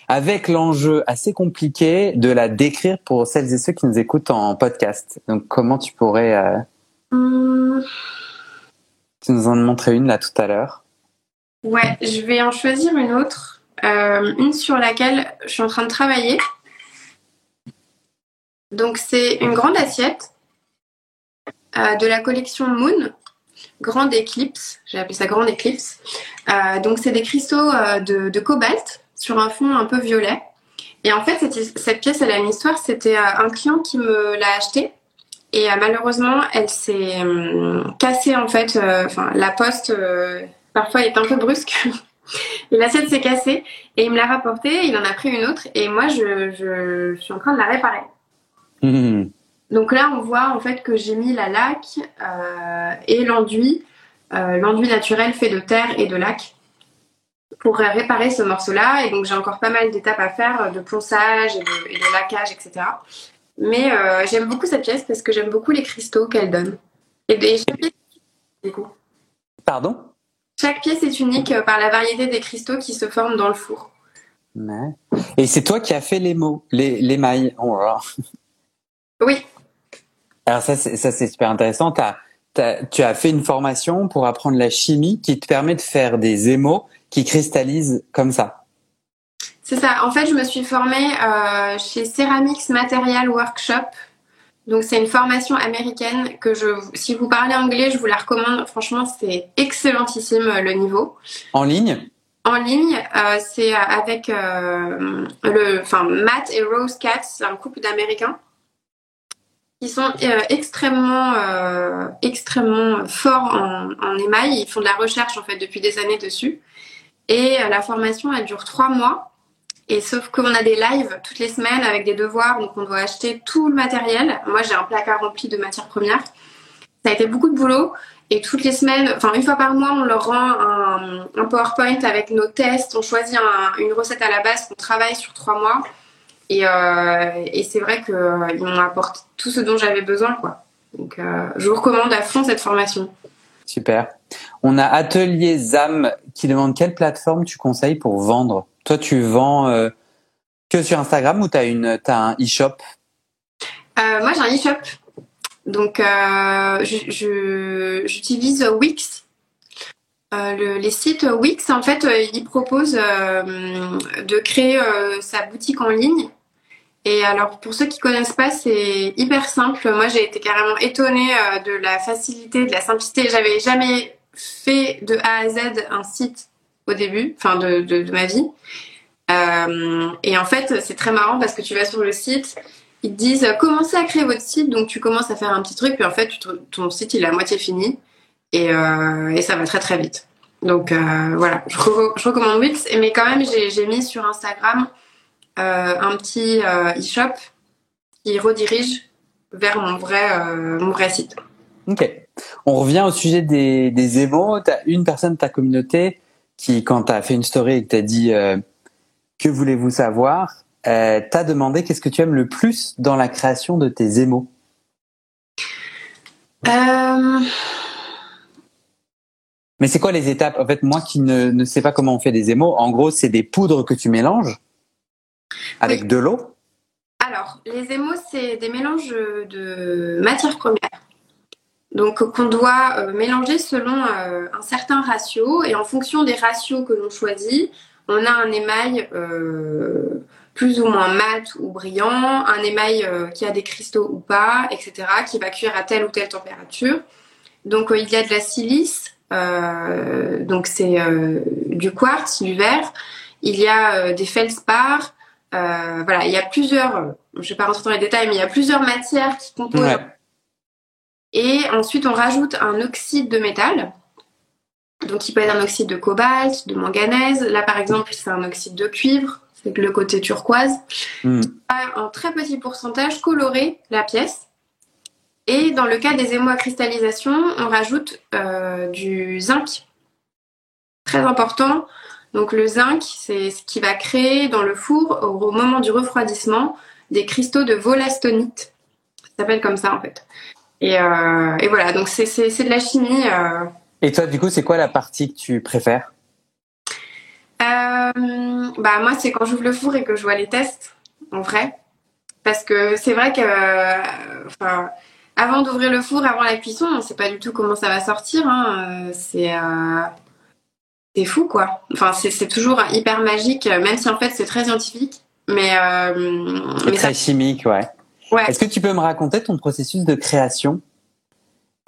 Avec l'enjeu assez compliqué de la décrire pour celles et ceux qui nous écoutent en podcast. Donc, comment tu pourrais euh... Hum. Tu nous en montrais une là tout à l'heure. Ouais, je vais en choisir une autre. Euh, une sur laquelle je suis en train de travailler. Donc c'est une grande assiette euh, de la collection Moon, Grande Eclipse. J'ai appelé ça Grande Eclipse. Euh, donc c'est des cristaux de, cobalt sur un fond un peu violet. Et en fait cette, cette pièce elle a une histoire. C'était un client qui me l'a acheté et euh, malheureusement, elle s'est euh, cassée en fait. Euh, enfin, la poste parfois est un peu brusque. et l'assiette s'est cassée et il me l'a rapportée. Il en a pris une autre et moi, je, je, suis en train de la réparer. Mmh. Donc là, on voit en fait que j'ai mis la laque et l'enduit, l'enduit naturel fait de terre et de laque. pour réparer ce morceau-là. Et donc j'ai encore pas mal d'étapes à faire de ponçage et de, et de laquage, etc. Mais euh, j'aime beaucoup cette pièce parce que j'aime beaucoup les cristaux qu'elle donne. Et, et chaque pièce, du coup. Pardon? Chaque pièce est unique par la variété des cristaux qui se forment dans le four. Ouais. Et c'est toi qui as fait les mots, les, les mailles. Oh. Oui, Alors ça, c'est, ça c'est super intéressant. Tu as fait une formation pour apprendre la chimie qui te permet de faire des émaux qui cristallisent comme ça. C'est ça. En fait, je me suis formée euh, chez Ceramics Material Workshop. Donc c'est une formation américaine que je, si vous parlez anglais, je vous la recommande. Franchement, c'est excellentissime euh, le niveau. En ligne? En ligne, euh, c'est avec euh, le, enfin Matt et Rose Katz, c'est un couple d'Américains qui sont euh, extrêmement, euh, extrêmement forts en, en émail. Ils font de la recherche en fait depuis des années dessus. Et euh, la formation, elle dure trois mois. Et sauf qu'on a des lives toutes les semaines avec des devoirs, donc on doit acheter tout le matériel. Moi, j'ai un placard rempli de matières premières. Ça a été beaucoup de boulot. Et toutes les semaines, enfin une fois par mois, on leur rend un, PowerPoint avec nos tests. On choisit un- une recette à la base qu'on travaille sur trois mois. Et, euh, c'est vrai qu'ils m'ont apporté tout ce dont j'avais besoin. Quoi. Donc euh, je vous recommande à fond cette formation. Super. On a Atelier ZAM qui demande quelle plateforme tu conseilles pour vendre? Toi, tu vends euh, que sur Instagram ou tu as, une, t'as un e-shop? Euh, moi, j'ai un e-shop. Donc, euh, j'utilise Wix. Le- les sites Wix, en fait, ils proposent de créer sa boutique en ligne. Et alors, pour ceux qui connaissent pas, c'est hyper simple. Moi, j'ai été carrément étonnée de la facilité, de la simplicité. J'avais jamais fait de A à Z un site au début, enfin de, de, ma vie. Euh, et en fait, c'est très marrant parce que tu vas sur le site, ils te disent euh, commencez à créer votre site, donc tu commences à faire un petit truc, puis en fait, ton site il est à moitié fini et, euh, et ça va très très vite. Donc voilà, je, je recommande Wix, mais quand même, j'ai mis sur Instagram un petit e-shop qui redirige vers mon vrai, mon vrai site. Ok. On revient au sujet des, des une personne de ta communauté qui, quand tu as fait une story et que tu as dit euh, que voulez-vous savoir, euh, t'a demandé qu'est-ce que tu aimes le plus dans la création de tes émaux. Euh, Mais c'est quoi les étapes? En fait, moi qui ne, ne sais pas comment on fait des émaux, en gros, c'est des poudres que tu mélanges avec Oui. de l'eau? Alors, les émaux, c'est des mélanges de matières premières. Donc, qu'on doit euh, mélanger selon euh, un certain ratio. Et en fonction des ratios que l'on choisit, on a un émail euh, plus ou moins mat ou brillant, un émail euh, qui a des cristaux ou pas, etc., qui va cuire à telle ou telle température. Donc, euh, il y a de la silice, donc c'est du quartz, du verre. Il y a des feldspars, voilà, il y a plusieurs, je vais pas rentrer dans les détails, mais il y a plusieurs matières qui composent. Ouais. Et ensuite, on rajoute un oxyde de métal. Donc, il peut être un oxyde de cobalt, de manganèse. Là, par exemple, c'est un oxyde de cuivre. C'est le côté turquoise. Va En très petit pourcentage, colorer la pièce. Et dans le cas des émaux à cristallisation, on rajoute euh, du zinc. Très important. Donc le zinc, c'est ce qui va créer dans le four, au moment du refroidissement, des cristaux de volastonite. Ça s'appelle comme ça en fait. Et, euh, et voilà, donc c'est de la chimie. euh. Et toi, du coup, c'est quoi la partie que tu préfères? Euh, bah moi, c'est quand j'ouvre le four et que je vois les tests, en vrai. Parce que c'est vrai que, enfin, avant d'ouvrir le four, avant la cuisson, on sait pas du tout comment ça va sortir. Hein. C'est c'est fou, quoi. Enfin, c'est toujours hyper magique, même si en fait c'est très scientifique. Mais, euh, C'est mais ça, très chimique, ouais. Est-ce que tu peux me raconter ton processus de création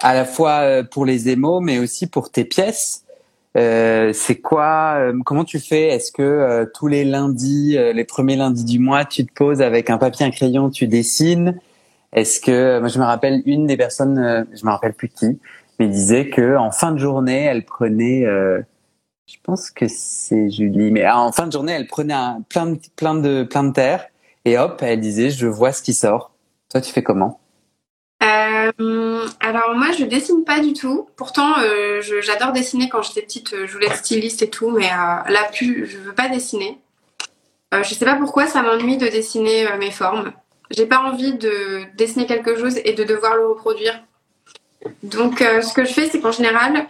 à la fois euh, pour les émaux, mais aussi pour tes pièces? Euh, C'est quoi euh, Comment tu fais? Est-ce que tous les lundis, les premiers lundis du mois, tu te poses avec un papier, un crayon, tu dessines? Est-ce que moi je me rappelle une des personnes, je me rappelle plus qui, mais disait que en fin de journée, elle prenait, je pense que c'est Julie, mais ah, en fin de journée, elle prenait un, plein de plein de plein de terre et hop, elle disait je vois ce qui sort. Toi, tu fais comment? Euh, alors moi, je dessine pas du tout. Pourtant, euh, j'adore dessiner. Quand j'étais petite, euh, je voulais être styliste et tout, mais là, plus, je veux pas dessiner. je sais pas pourquoi, ça m'ennuie de dessiner mes formes. J'ai pas envie de dessiner quelque chose et de devoir le reproduire. Donc, ce que je fais, c'est qu'en général,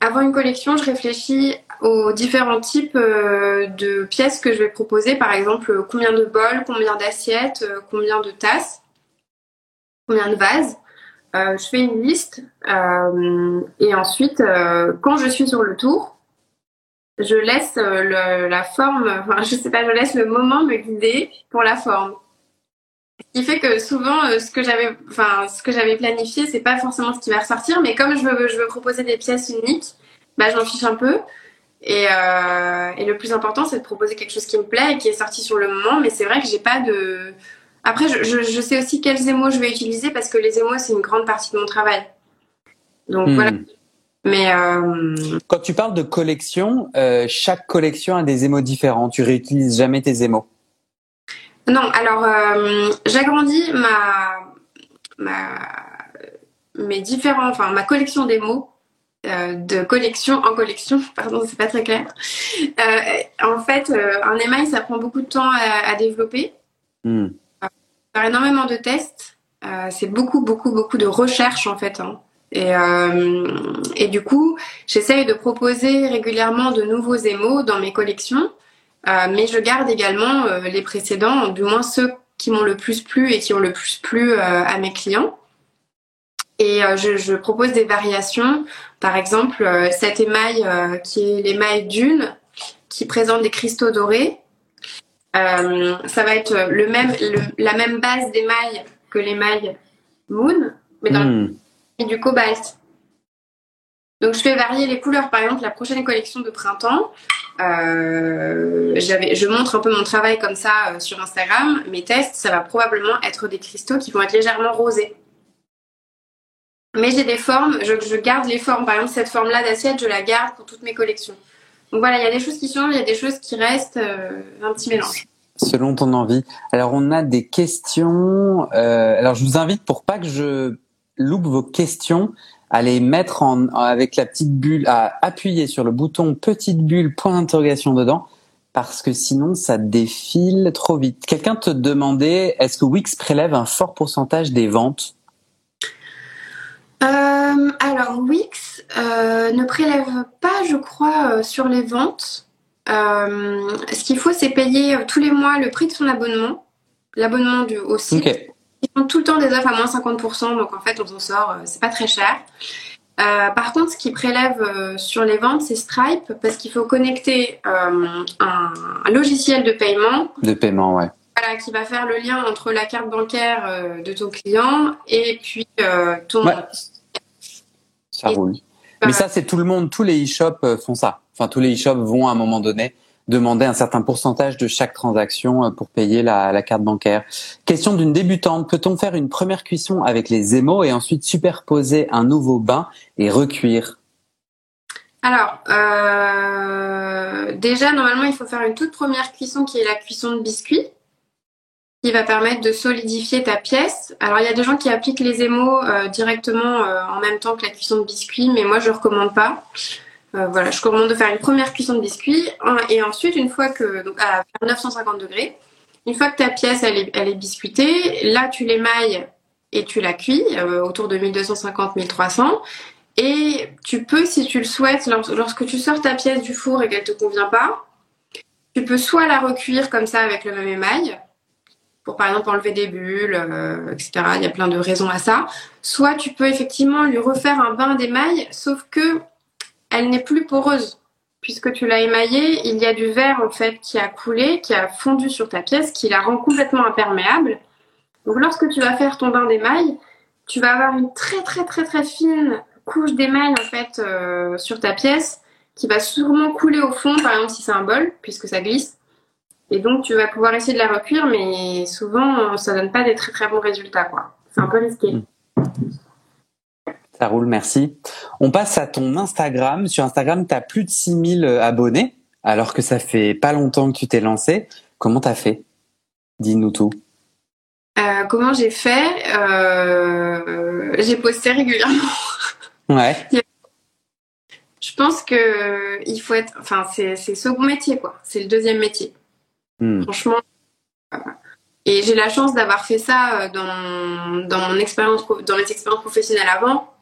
avant une collection, je réfléchis aux différents types de pièces que je vais proposer. Par exemple, combien de bols, combien d'assiettes, combien de tasses combien de vases. Euh, je fais une liste euh, et ensuite, euh, quand je suis sur le tour, je laisse la forme, enfin je sais pas, je laisse le moment me guider pour la forme. Ce qui fait que souvent, ce que j'avais, enfin ce que j'avais planifié, c'est pas forcément ce qui va ressortir, mais comme je veux, je veux proposer des pièces uniques, bah j'en fiche un peu. Et, et le plus important, c'est de proposer quelque chose qui me plaît et qui est sorti sur le moment. Mais c'est vrai que j'ai pas de après, je, sais aussi quels émaux je vais utiliser parce que les émaux, c'est une grande partie de mon travail. Donc voilà. Hmm. Mais euh... quand tu parles de collection, euh, chaque collection a des émaux différents. Tu réutilises jamais tes émaux. Non, alors euh, j'agrandis ma, ma mes différents, enfin ma collection d'émaux de collection en collection. Pardon, c'est pas très clair. en fait, un émail, ça prend beaucoup de temps à, développer. Hmm énormément de tests. Euh, c'est beaucoup, beaucoup, beaucoup de recherche en fait. Hein. Et, euh, et, du coup, j'essaye de proposer régulièrement de nouveaux émaux dans mes collections, euh, mais je garde également les précédents, du moins ceux qui m'ont le plus plu et qui ont le plus plu à mes clients. Et je, je, propose des variations. Par exemple, cet émail qui est l'émail d'une, qui présente des cristaux dorés. Euh, ça va être le même, la même base d'émail que l'émail Moon, mais dans hmm. du cobalt. Donc je fais varier les couleurs. Par exemple, la prochaine collection de printemps, euh, je montre un peu mon travail comme ça euh, sur Instagram. Mes tests, ça va probablement être des cristaux qui vont être légèrement rosés. Mais j'ai des formes, je, je, garde les formes. Par exemple, cette forme-là d'assiette, je la garde pour toutes mes collections. Donc voilà, il y a des choses qui changent, il y a des choses qui restent, euh, un petit mélange. Selon ton envie. Alors on a des questions. Euh, alors je vous invite pour pas que je loupe vos questions, à les mettre en avec la petite bulle, à appuyer sur le bouton petite bulle point d'interrogation dedans, parce que sinon ça défile trop vite. Quelqu'un te demandait est-ce que Wix prélève un fort pourcentage des ventes? Euh, alors Wix euh, ne prélève pas, je crois, euh, sur les ventes. ce qu'il faut, c'est payer tous les mois le prix de son abonnement, l'abonnement du au site. Ils font tout le temps des offres à moins 50%, donc en fait, on s'en sort, c'est pas très cher. par contre, ce qui prélève sur les ventes, c'est Stripe, parce qu'il faut connecter un, un, logiciel de paiement. De paiement, ouais qui va faire le lien entre la carte bancaire euh, de ton client et puis euh, ton. Ça roule. Mais ça, c'est tout le monde, tous les e-shops euh, font ça. Enfin, tous les e-shops vont à un moment donné demander un certain pourcentage de chaque transaction pour payer la, la carte bancaire. Question d'une débutante, peut-on faire une première cuisson avec les émaux et ensuite superposer un nouveau bain et recuire? Alors, euh, déjà, normalement, il faut faire une toute première cuisson qui est la cuisson de biscuits va permettre de solidifier ta pièce. Alors il y a des gens qui appliquent les émaux euh, directement euh, en même temps que la cuisson de biscuits, mais moi je recommande pas. Euh, voilà, je recommande de faire une première cuisson de biscuits et ensuite une fois que à 950 degrés, une fois que ta pièce elle est, elle est biscuitée, là tu l'émailles et tu la cuis autour de 1250-1300 et tu peux si tu le souhaites lorsque tu sors ta pièce du four et qu'elle te convient pas, tu peux soit la recuire comme ça avec le même émail, pour par exemple enlever des bulles, euh, etc. Il y a plein de raisons à ça. Soit tu peux effectivement lui refaire un bain d'émail, sauf que elle n'est plus poreuse. Puisque tu l'as émaillée, il y a du verre en fait qui a coulé, qui a fondu sur ta pièce, qui la rend complètement imperméable. Donc lorsque tu vas faire ton bain d'émail, tu vas avoir une très très très très fine couche d'émail en fait euh, sur ta pièce qui va sûrement couler au fond, par exemple si c'est un bol, puisque ça glisse. Et donc, tu vas pouvoir essayer de la recuire, mais souvent, ça donne pas des très très bons résultats, quoi. C'est un peu risqué. Mm. Ça roule, merci. On passe à ton Instagram. Sur Instagram, tu as plus de 6000 euh, abonnés, alors que ça fait pas longtemps que tu t'es lancé. Comment t'as fait? Dis-nous tout. Euh, comment j'ai fait? Euh, J'ai posté régulièrement. Ouais. Je pense que il faut être, enfin c'est c'est second métier quoi. C'est le deuxième métier. Hmm. Franchement. euh, Et j'ai la chance d'avoir fait ça euh, dans, dans mon expérience, dans mes expériences professionnelles avant,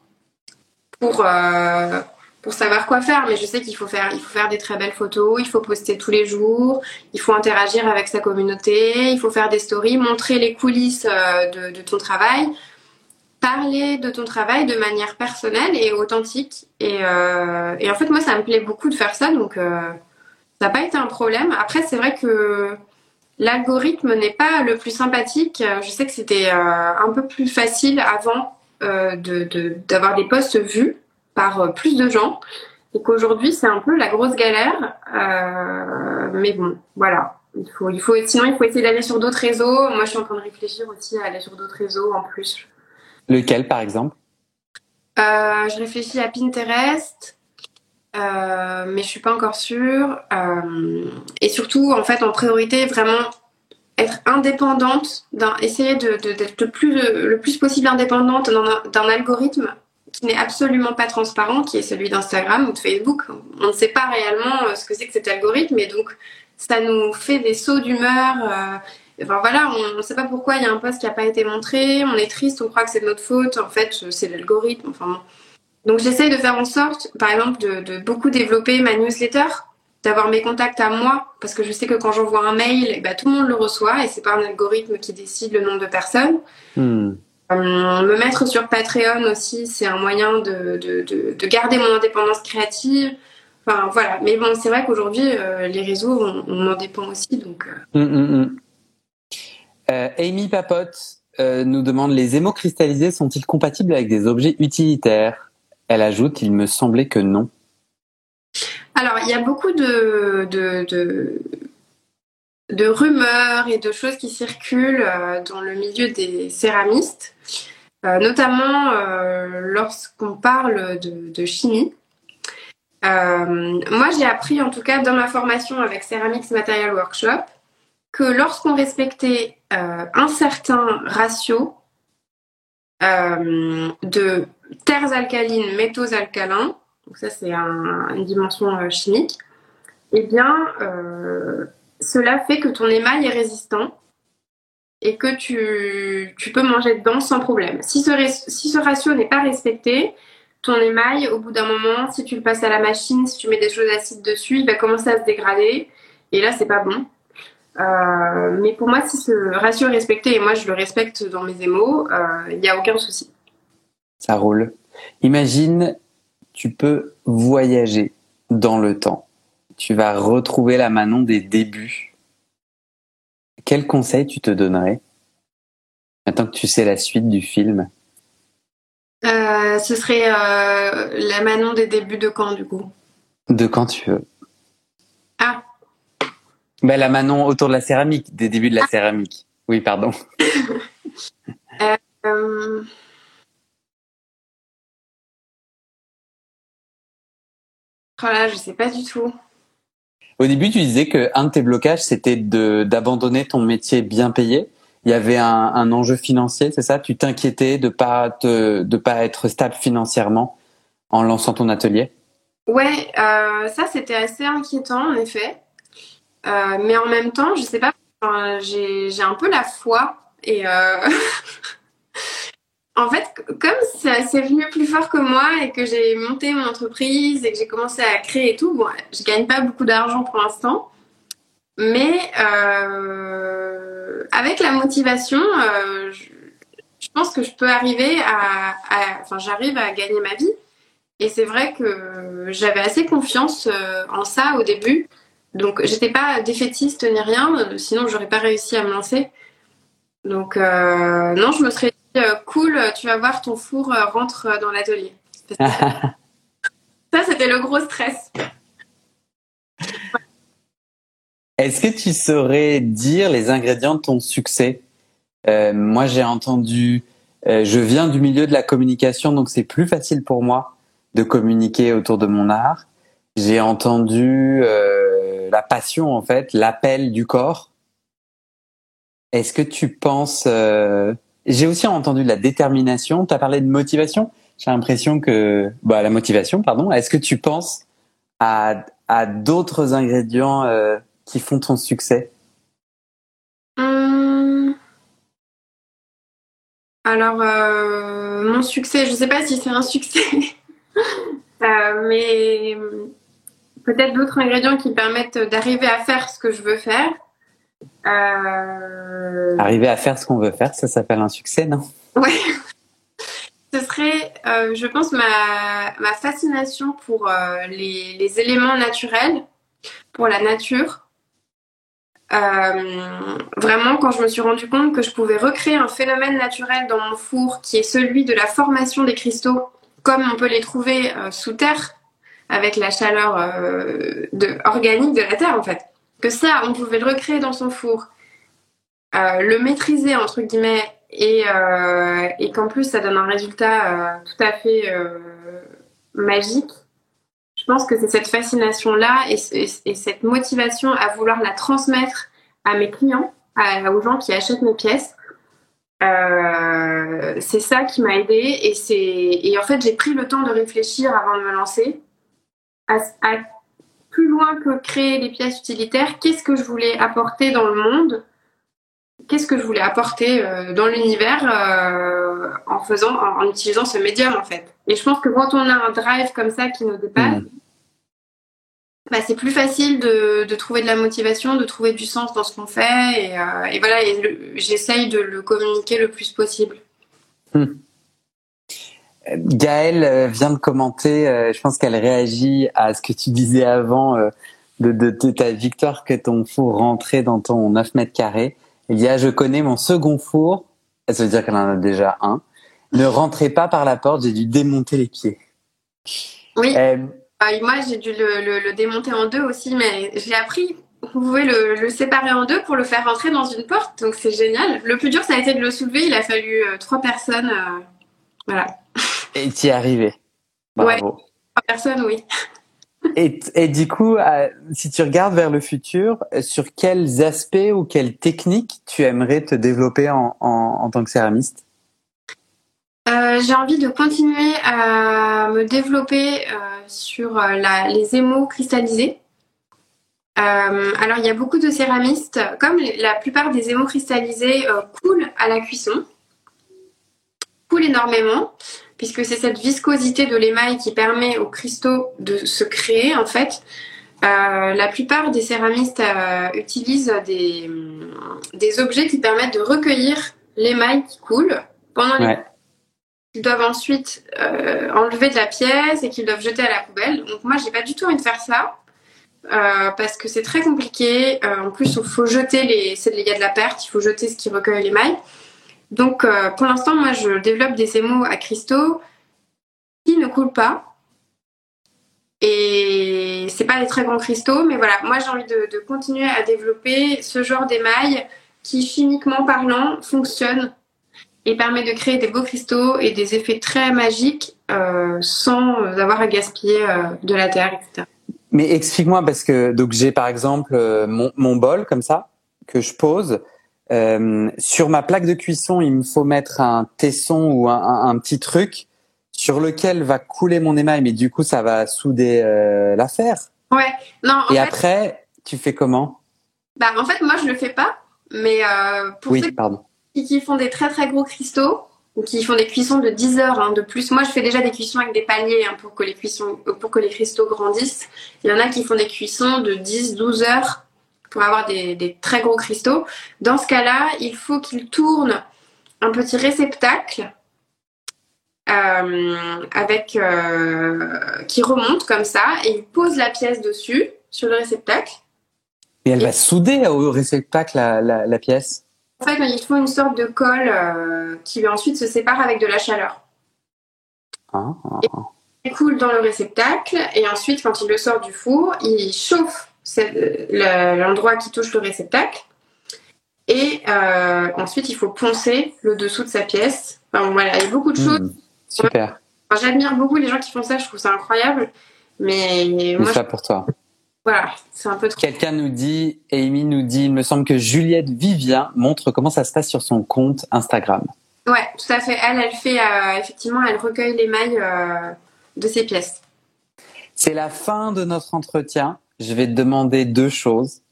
pour euh, pour savoir quoi faire. Mais je sais qu'il faut faire, il faut faire des très belles photos, il faut poster tous les jours, il faut interagir avec sa communauté, il faut faire des stories, montrer les coulisses de, ton travail, parler de ton travail de manière personnelle et authentique. Et, et en fait, moi, ça me plaît beaucoup de faire ça, donc ça n'a pas été un problème. Après, c'est vrai que L'algorithme n'est pas le plus sympathique. Je sais que c'était euh, un peu plus facile avant euh, de- de- d'avoir des posts vus par euh, plus de gens et qu'aujourd'hui c'est un peu la grosse galère. Euh, mais bon, voilà. Il faut, il faut, sinon, il faut essayer d'aller sur d'autres réseaux. Moi, je suis en train de réfléchir aussi à aller sur d'autres réseaux en plus. Lequel, par exemple? Euh, je réfléchis à Pinterest, euh, mais je suis pas encore sûre. Euh, et surtout, en fait, en priorité, vraiment être indépendante, essayer de, de- d'être le plus, le plus possible indépendante d'un, algorithme qui n'est absolument pas transparent, qui est celui d'Instagram ou de Facebook. On ne sait pas réellement euh, ce que c'est que cet algorithme, et donc ça nous fait des sauts d'humeur. Enfin voilà, on ne sait pas pourquoi il y a un post qui n'a pas été montré, on est triste, on croit que c'est de notre faute, en fait c'est l'algorithme. Enfin bon. Donc j'essaye de faire en sorte, par exemple, de, de beaucoup développer ma newsletter, d'avoir mes contacts à moi, parce que je sais que quand j'envoie un mail, eh ben, tout le monde le reçoit et c'est pas un algorithme qui décide le nombre de personnes. Hmm. Euh, me mettre sur Patreon aussi, c'est un moyen de, de, de, de garder mon indépendance créative. Enfin voilà, mais bon, c'est vrai qu'aujourd'hui, euh, les réseaux, on, on en dépend aussi, donc. euh, Hmm, hmm. Euh, Amy Papote nous demande les émaux cristallisés sont-ils compatibles avec des objets utilitaires? Elle ajoute il me semblait que non. Alors, il y a beaucoup de, rumeurs et de choses qui circulent euh, dans le milieu des céramistes, euh, notamment euh, lorsqu'on parle de, chimie. Moi, j'ai appris, en tout cas, dans ma formation avec Ceramics Material Workshop, que lorsqu'on respectait un certain ratio de terres alcalines, métaux alcalins, donc ça c'est un- une dimension euh, chimique, eh bien euh, cela fait que ton émail est résistant et que tu, peux manger dedans sans problème. Si ce, si ce ratio n'est pas respecté, ton émail, au bout d'un moment, si tu le passes à la machine, si tu mets des choses acides dessus, il va commencer à se dégrader et là c'est pas bon. Euh, mais pour moi, si ce ratio est respecté, et moi je le respecte dans mes émaux, euh, il n'y a aucun souci. Ça roule. Imagine, tu peux voyager dans le temps. Tu vas retrouver la Manon des débuts. Quel conseil tu te donnerais Maintenant que tu sais la suite du film? Euh, ce serait euh, la Manon des débuts de quand du coup? De quand tu veux. Ah. Ben, la Manon autour de la céramique, des débuts de la céramique. Oui, pardon. Euh, Oh je sais pas du tout. Au début, tu disais que un de tes blocages, c'était d'abandonner ton métier bien payé. Il y avait un, un enjeu financier, c'est ça? Tu t'inquiétais de pas te, de pas être stable financièrement en lançant ton atelier? Ouais, euh, ça c'était assez inquiétant en effet. Euh, mais en même temps, je sais pas, j'ai un peu la foi et euh, en fait, comme c'est venu plus fort que moi et que j'ai monté mon entreprise et que j'ai commencé à créer et tout, bon, je gagne pas beaucoup d'argent pour l'instant, mais euh, avec la motivation, je, je pense que je peux arriver à, enfin, j'arrive à gagner ma vie. Et c'est vrai que j'avais assez confiance en ça au début. Donc j'étais pas défaitiste ni rien, sinon j'aurais pas réussi à me lancer. Donc euh, non, je me serais dit euh, cool, tu vas voir ton four euh, rentre dans l'atelier. Ça c'était le gros stress. Est-ce que tu saurais dire les ingrédients de ton succès? Euh, Moi, j'ai entendu. euh, je viens du milieu de la communication, donc c'est plus facile pour moi de communiquer autour de mon art. J'ai entendu euh, la passion, en fait, l'appel du corps. est-ce que tu penses euh, J'ai aussi entendu de la détermination. Tu as parlé de motivation. J'ai l'impression que bah la motivation, pardon. Est-ce que tu penses à, d'autres ingrédients euh, qui font ton succès? Hum, Alors, euh, mon succès, je sais pas si c'est un succès, mais peut-être d'autres ingrédients qui permettent d'arriver à faire ce que je veux faire. Euh, Arriver à faire ce qu'on veut faire, ça s'appelle un succès, non? Ouais. Ce serait, euh, je pense, ma, ma fascination pour euh, les, les éléments naturels, pour la nature. Vraiment, quand je me suis rendu compte que je pouvais recréer un phénomène naturel dans mon four qui est celui de la formation des cristaux, comme on peut les trouver sous terre, avec la chaleur euh, organique de la terre en fait. Que ça, on pouvait le recréer dans son four, euh, le maîtriser entre guillemets, et, euh, et qu'en plus ça donne un résultat euh, tout à fait magique. Je pense que c'est cette fascination-là et, et- et cette motivation à vouloir la transmettre à mes clients, aux gens qui achètent mes pièces. C'est ça qui m'a aidée et et en fait j'ai pris le temps de réfléchir avant de me lancer à, à plus loin que créer les pièces utilitaires, qu'est-ce que je voulais apporter dans le monde, qu'est-ce que je voulais apporter euh, dans l'univers euh, en faisant, en, en utilisant ce médium en fait? Et je pense que quand on a un drive comme ça qui nous dépasse, Mhm. bah, c'est plus facile de, de trouver de la motivation, de trouver du sens dans ce qu'on fait et, euh, et voilà, j'essaye de le communiquer le plus possible. Gaëlle euh, vient de commenter, euh, je pense qu'elle réagit à ce que tu disais avant euh, de, de, de ta victoire que ton four rentrait dans ton 9 mètres carrés. Elle dit, ah, je connais mon second four, ça veut dire qu'elle en a déjà un, ne rentrait pas par la porte, j'ai dû démonter les pieds. Oui. Euh, Ah, et moi, j'ai dû le, le- le démonter en deux aussi, mais j'ai appris. Vous pouvez le, le séparer en deux pour le faire rentrer dans une porte, donc c'est génial. Le plus dur, ça a été de le soulever. Il a fallu trois personnes. euh, voilà, et t'y es arrivé. Bravo. trois personnes, oui. Et, et du coup, euh, si tu regardes vers le futur, euh, sur quels aspects ou quelles techniques tu aimerais te développer en, en, en tant que céramiste? Euh, j'ai envie de continuer à me développer euh, sur la, les émaux cristallisés. Alors, il y a beaucoup de céramistes, comme la plupart des émaux cristallisés coulent à la cuisson, coulent énormément, puisque c'est cette viscosité de l'émail qui permet aux cristaux de se créer, en fait. Euh, la plupart des céramistes euh, utilisent des, des objets qui permettent de recueillir l'émail qui coule pendant les Ouais. qu'ils doivent ensuite euh, enlever de la pièce et qu'ils doivent jeter à la poubelle. Donc moi, j'ai pas du tout envie de faire ça euh, parce que c'est très compliqué. Euh, en plus, il faut jeter les, c'est- il y a de la perte, il faut jeter ce qui recueille l'émail. Donc euh, pour l'instant, moi, je développe des émaux à cristaux qui ne coulent pas. Et c'est pas des très grands cristaux, mais voilà, moi j'ai envie de, continuer à développer ce genre d'émail qui, chimiquement parlant, fonctionne et permet de créer des beaux cristaux et des effets très magiques euh, sans avoir à gaspiller euh, de la terre, etc. Mais explique-moi parce que j'ai par exemple mon bol comme ça que je pose Euh, sur ma plaque de cuisson. Il me faut mettre un tesson ou un, un- un petit truc sur lequel va couler mon émail, mais du coup ça va souder euh, l'affaire. Ouais, non, en Et fait, après, tu fais comment? Bah, en fait, moi je le fais pas, mais euh, pour Oui, ceux pardon. qui, qui font des très très gros cristaux ou qui font des cuissons de 10 heures hein, de plus, moi je fais déjà des cuissons avec des paliers hein, pour que les cuissons, pour que les cristaux grandissent. Il y en a qui font des cuissons de 10-12 heures pour avoir des, des très gros cristaux. Dans ce cas-là, il faut qu'ils tournent un petit réceptacle euh, avec euh, qui remonte comme ça et ils posent la pièce dessus sur le réceptacle. Et elle va souder au réceptacle la, la, la pièce. En fait, ils font une sorte de colle euh, qui ensuite se sépare avec de la chaleur. Hein, hein. Il coule dans le réceptacle et ensuite, quand il le sort du four, il chauffe l'endroit qui touche le réceptacle. Et euh, ensuite, il faut poncer le dessous de sa pièce. Enfin, voilà, il y a beaucoup de choses. Hmm, super. Enfin, J'admire beaucoup les gens qui font ça, je trouve ça incroyable. Mais Mais moi, ça pour toi. Voilà, c'est un peu trop. Quelqu'un nous dit, Amy nous dit, il me semble que Juliette Vivien montre comment ça se passe sur son compte Instagram. Ouais, tout à fait. Elle, elle fait, euh, effectivement, elle recueille les mailles euh, de ses pièces. C'est la fin de notre entretien. Je vais te demander deux choses.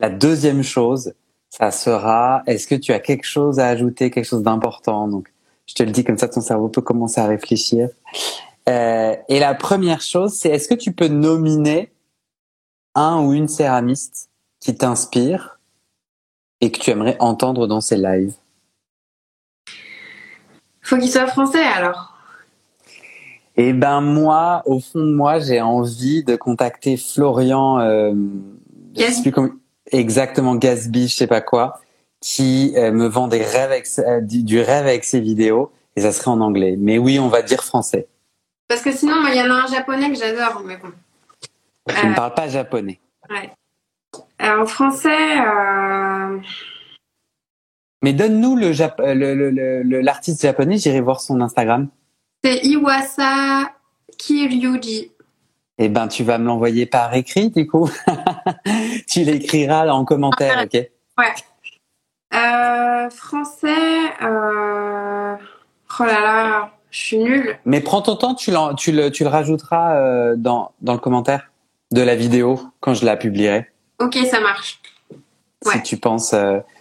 La deuxième chose, ça sera, est-ce que tu as quelque chose à ajouter, quelque chose d'important? Donc, je te le dis comme ça, ton cerveau peut commencer à réfléchir. Euh, et la première chose, c'est est-ce que tu peux nominer un ou une céramiste qui t'inspire et que tu aimerais entendre dans ses lives? Faut qu'il soit français alors. Eh ben moi, au fond de moi, j'ai envie de contacter Florian. Euh, je sais plus comment- exactement Gasby, je sais pas quoi, qui euh, me vend des rêves avec, euh, du, du rêve avec ses vidéos et ça serait en anglais. Mais oui, on va dire français. Parce que sinon, il y en a un japonais que j'adore, mais bon. Je ne Euh. parle pas japonais. Ouais. En français, Mais donne-nous le Jap- le- le- le- le- l'artiste japonais, j'irai voir son Instagram. C'est Iwasa Kiryuji. Eh ben, tu vas me l'envoyer par écrit, du coup. tu l'écriras en commentaire, ok? Ouais. Euh, français, euh... oh là là, je suis nulle. Mais prends ton temps, tu, le, tu le rajouteras euh, dans, dans le commentaire de la vidéo quand je la publierai. Ok, ça marche. Si tu penses.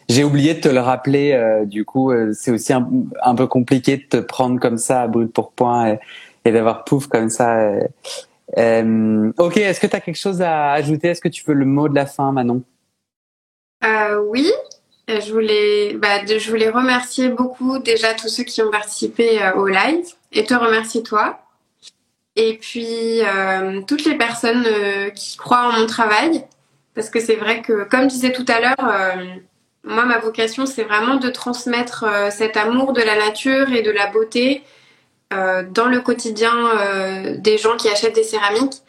J'ai oublié de te le rappeler, euh, du coup, euh, c'est aussi un, peu compliqué de te prendre comme ça à brut pour point et, d'avoir pouf comme ça. euh. Ok, est-ce que tu as quelque chose à ajouter? Est-ce que tu veux le mot de la fin, Manon? Oui, je voulais, bah, je voulais remercier beaucoup déjà tous ceux qui ont participé au live et te remercier toi. Et puis toutes les personnes qui croient en mon travail, parce que c'est vrai que, comme je disais tout à l'heure, moi ma vocation c'est vraiment de transmettre euh, cet amour de la nature et de la beauté euh, dans le quotidien euh, des gens qui achètent des céramiques.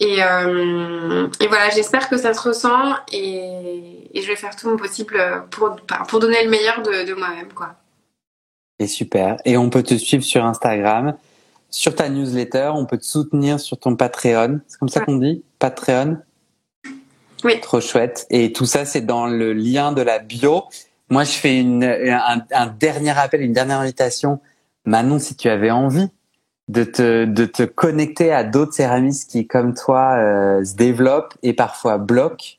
Et, et voilà, j'espère que ça se ressent et, et je vais faire tout mon possible pour, pour donner le meilleur de, de moi-même. quoi. Et super. Et on peut te suivre sur Instagram, sur ta newsletter, on peut te soutenir sur ton Patreon. C'est comme ça Ouais. qu'on dit Patreon? Oui. Trop chouette. Et tout ça, c'est dans le lien de la bio. Moi, je fais une, un, un dernier appel, une dernière invitation. Manon, si tu avais envie de te, de te connecter à d'autres céramistes qui, comme toi, euh, se développent et parfois bloquent,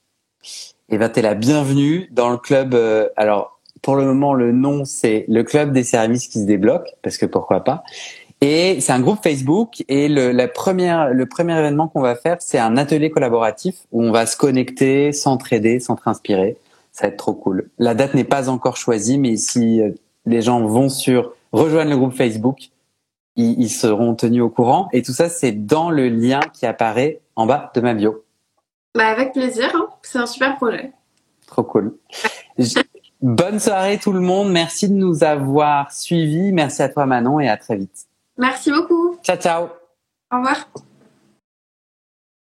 et ben, t'es la bienvenue dans le club. euh, alors, pour le moment, le nom, c'est le club des céramistes qui se débloquent, parce que pourquoi pas. Et c'est un groupe Facebook et le, la première, le premier événement qu'on va faire, c'est un atelier collaboratif où on va se connecter, s'entraider, s'entre-inspirer. Ça va être trop cool. La date n'est pas encore choisie, mais si euh, les gens vont sur rejoindre le groupe Facebook, ils, ils seront tenus au courant. Et tout ça, c'est dans le lien qui apparaît en bas de ma bio. Bah, avec plaisir, hein. c'est un super projet. Trop cool. Bonne soirée tout le monde. Merci de nous avoir suivis. Merci à toi Manon et à très vite. Merci beaucoup. Ciao ciao. Au revoir.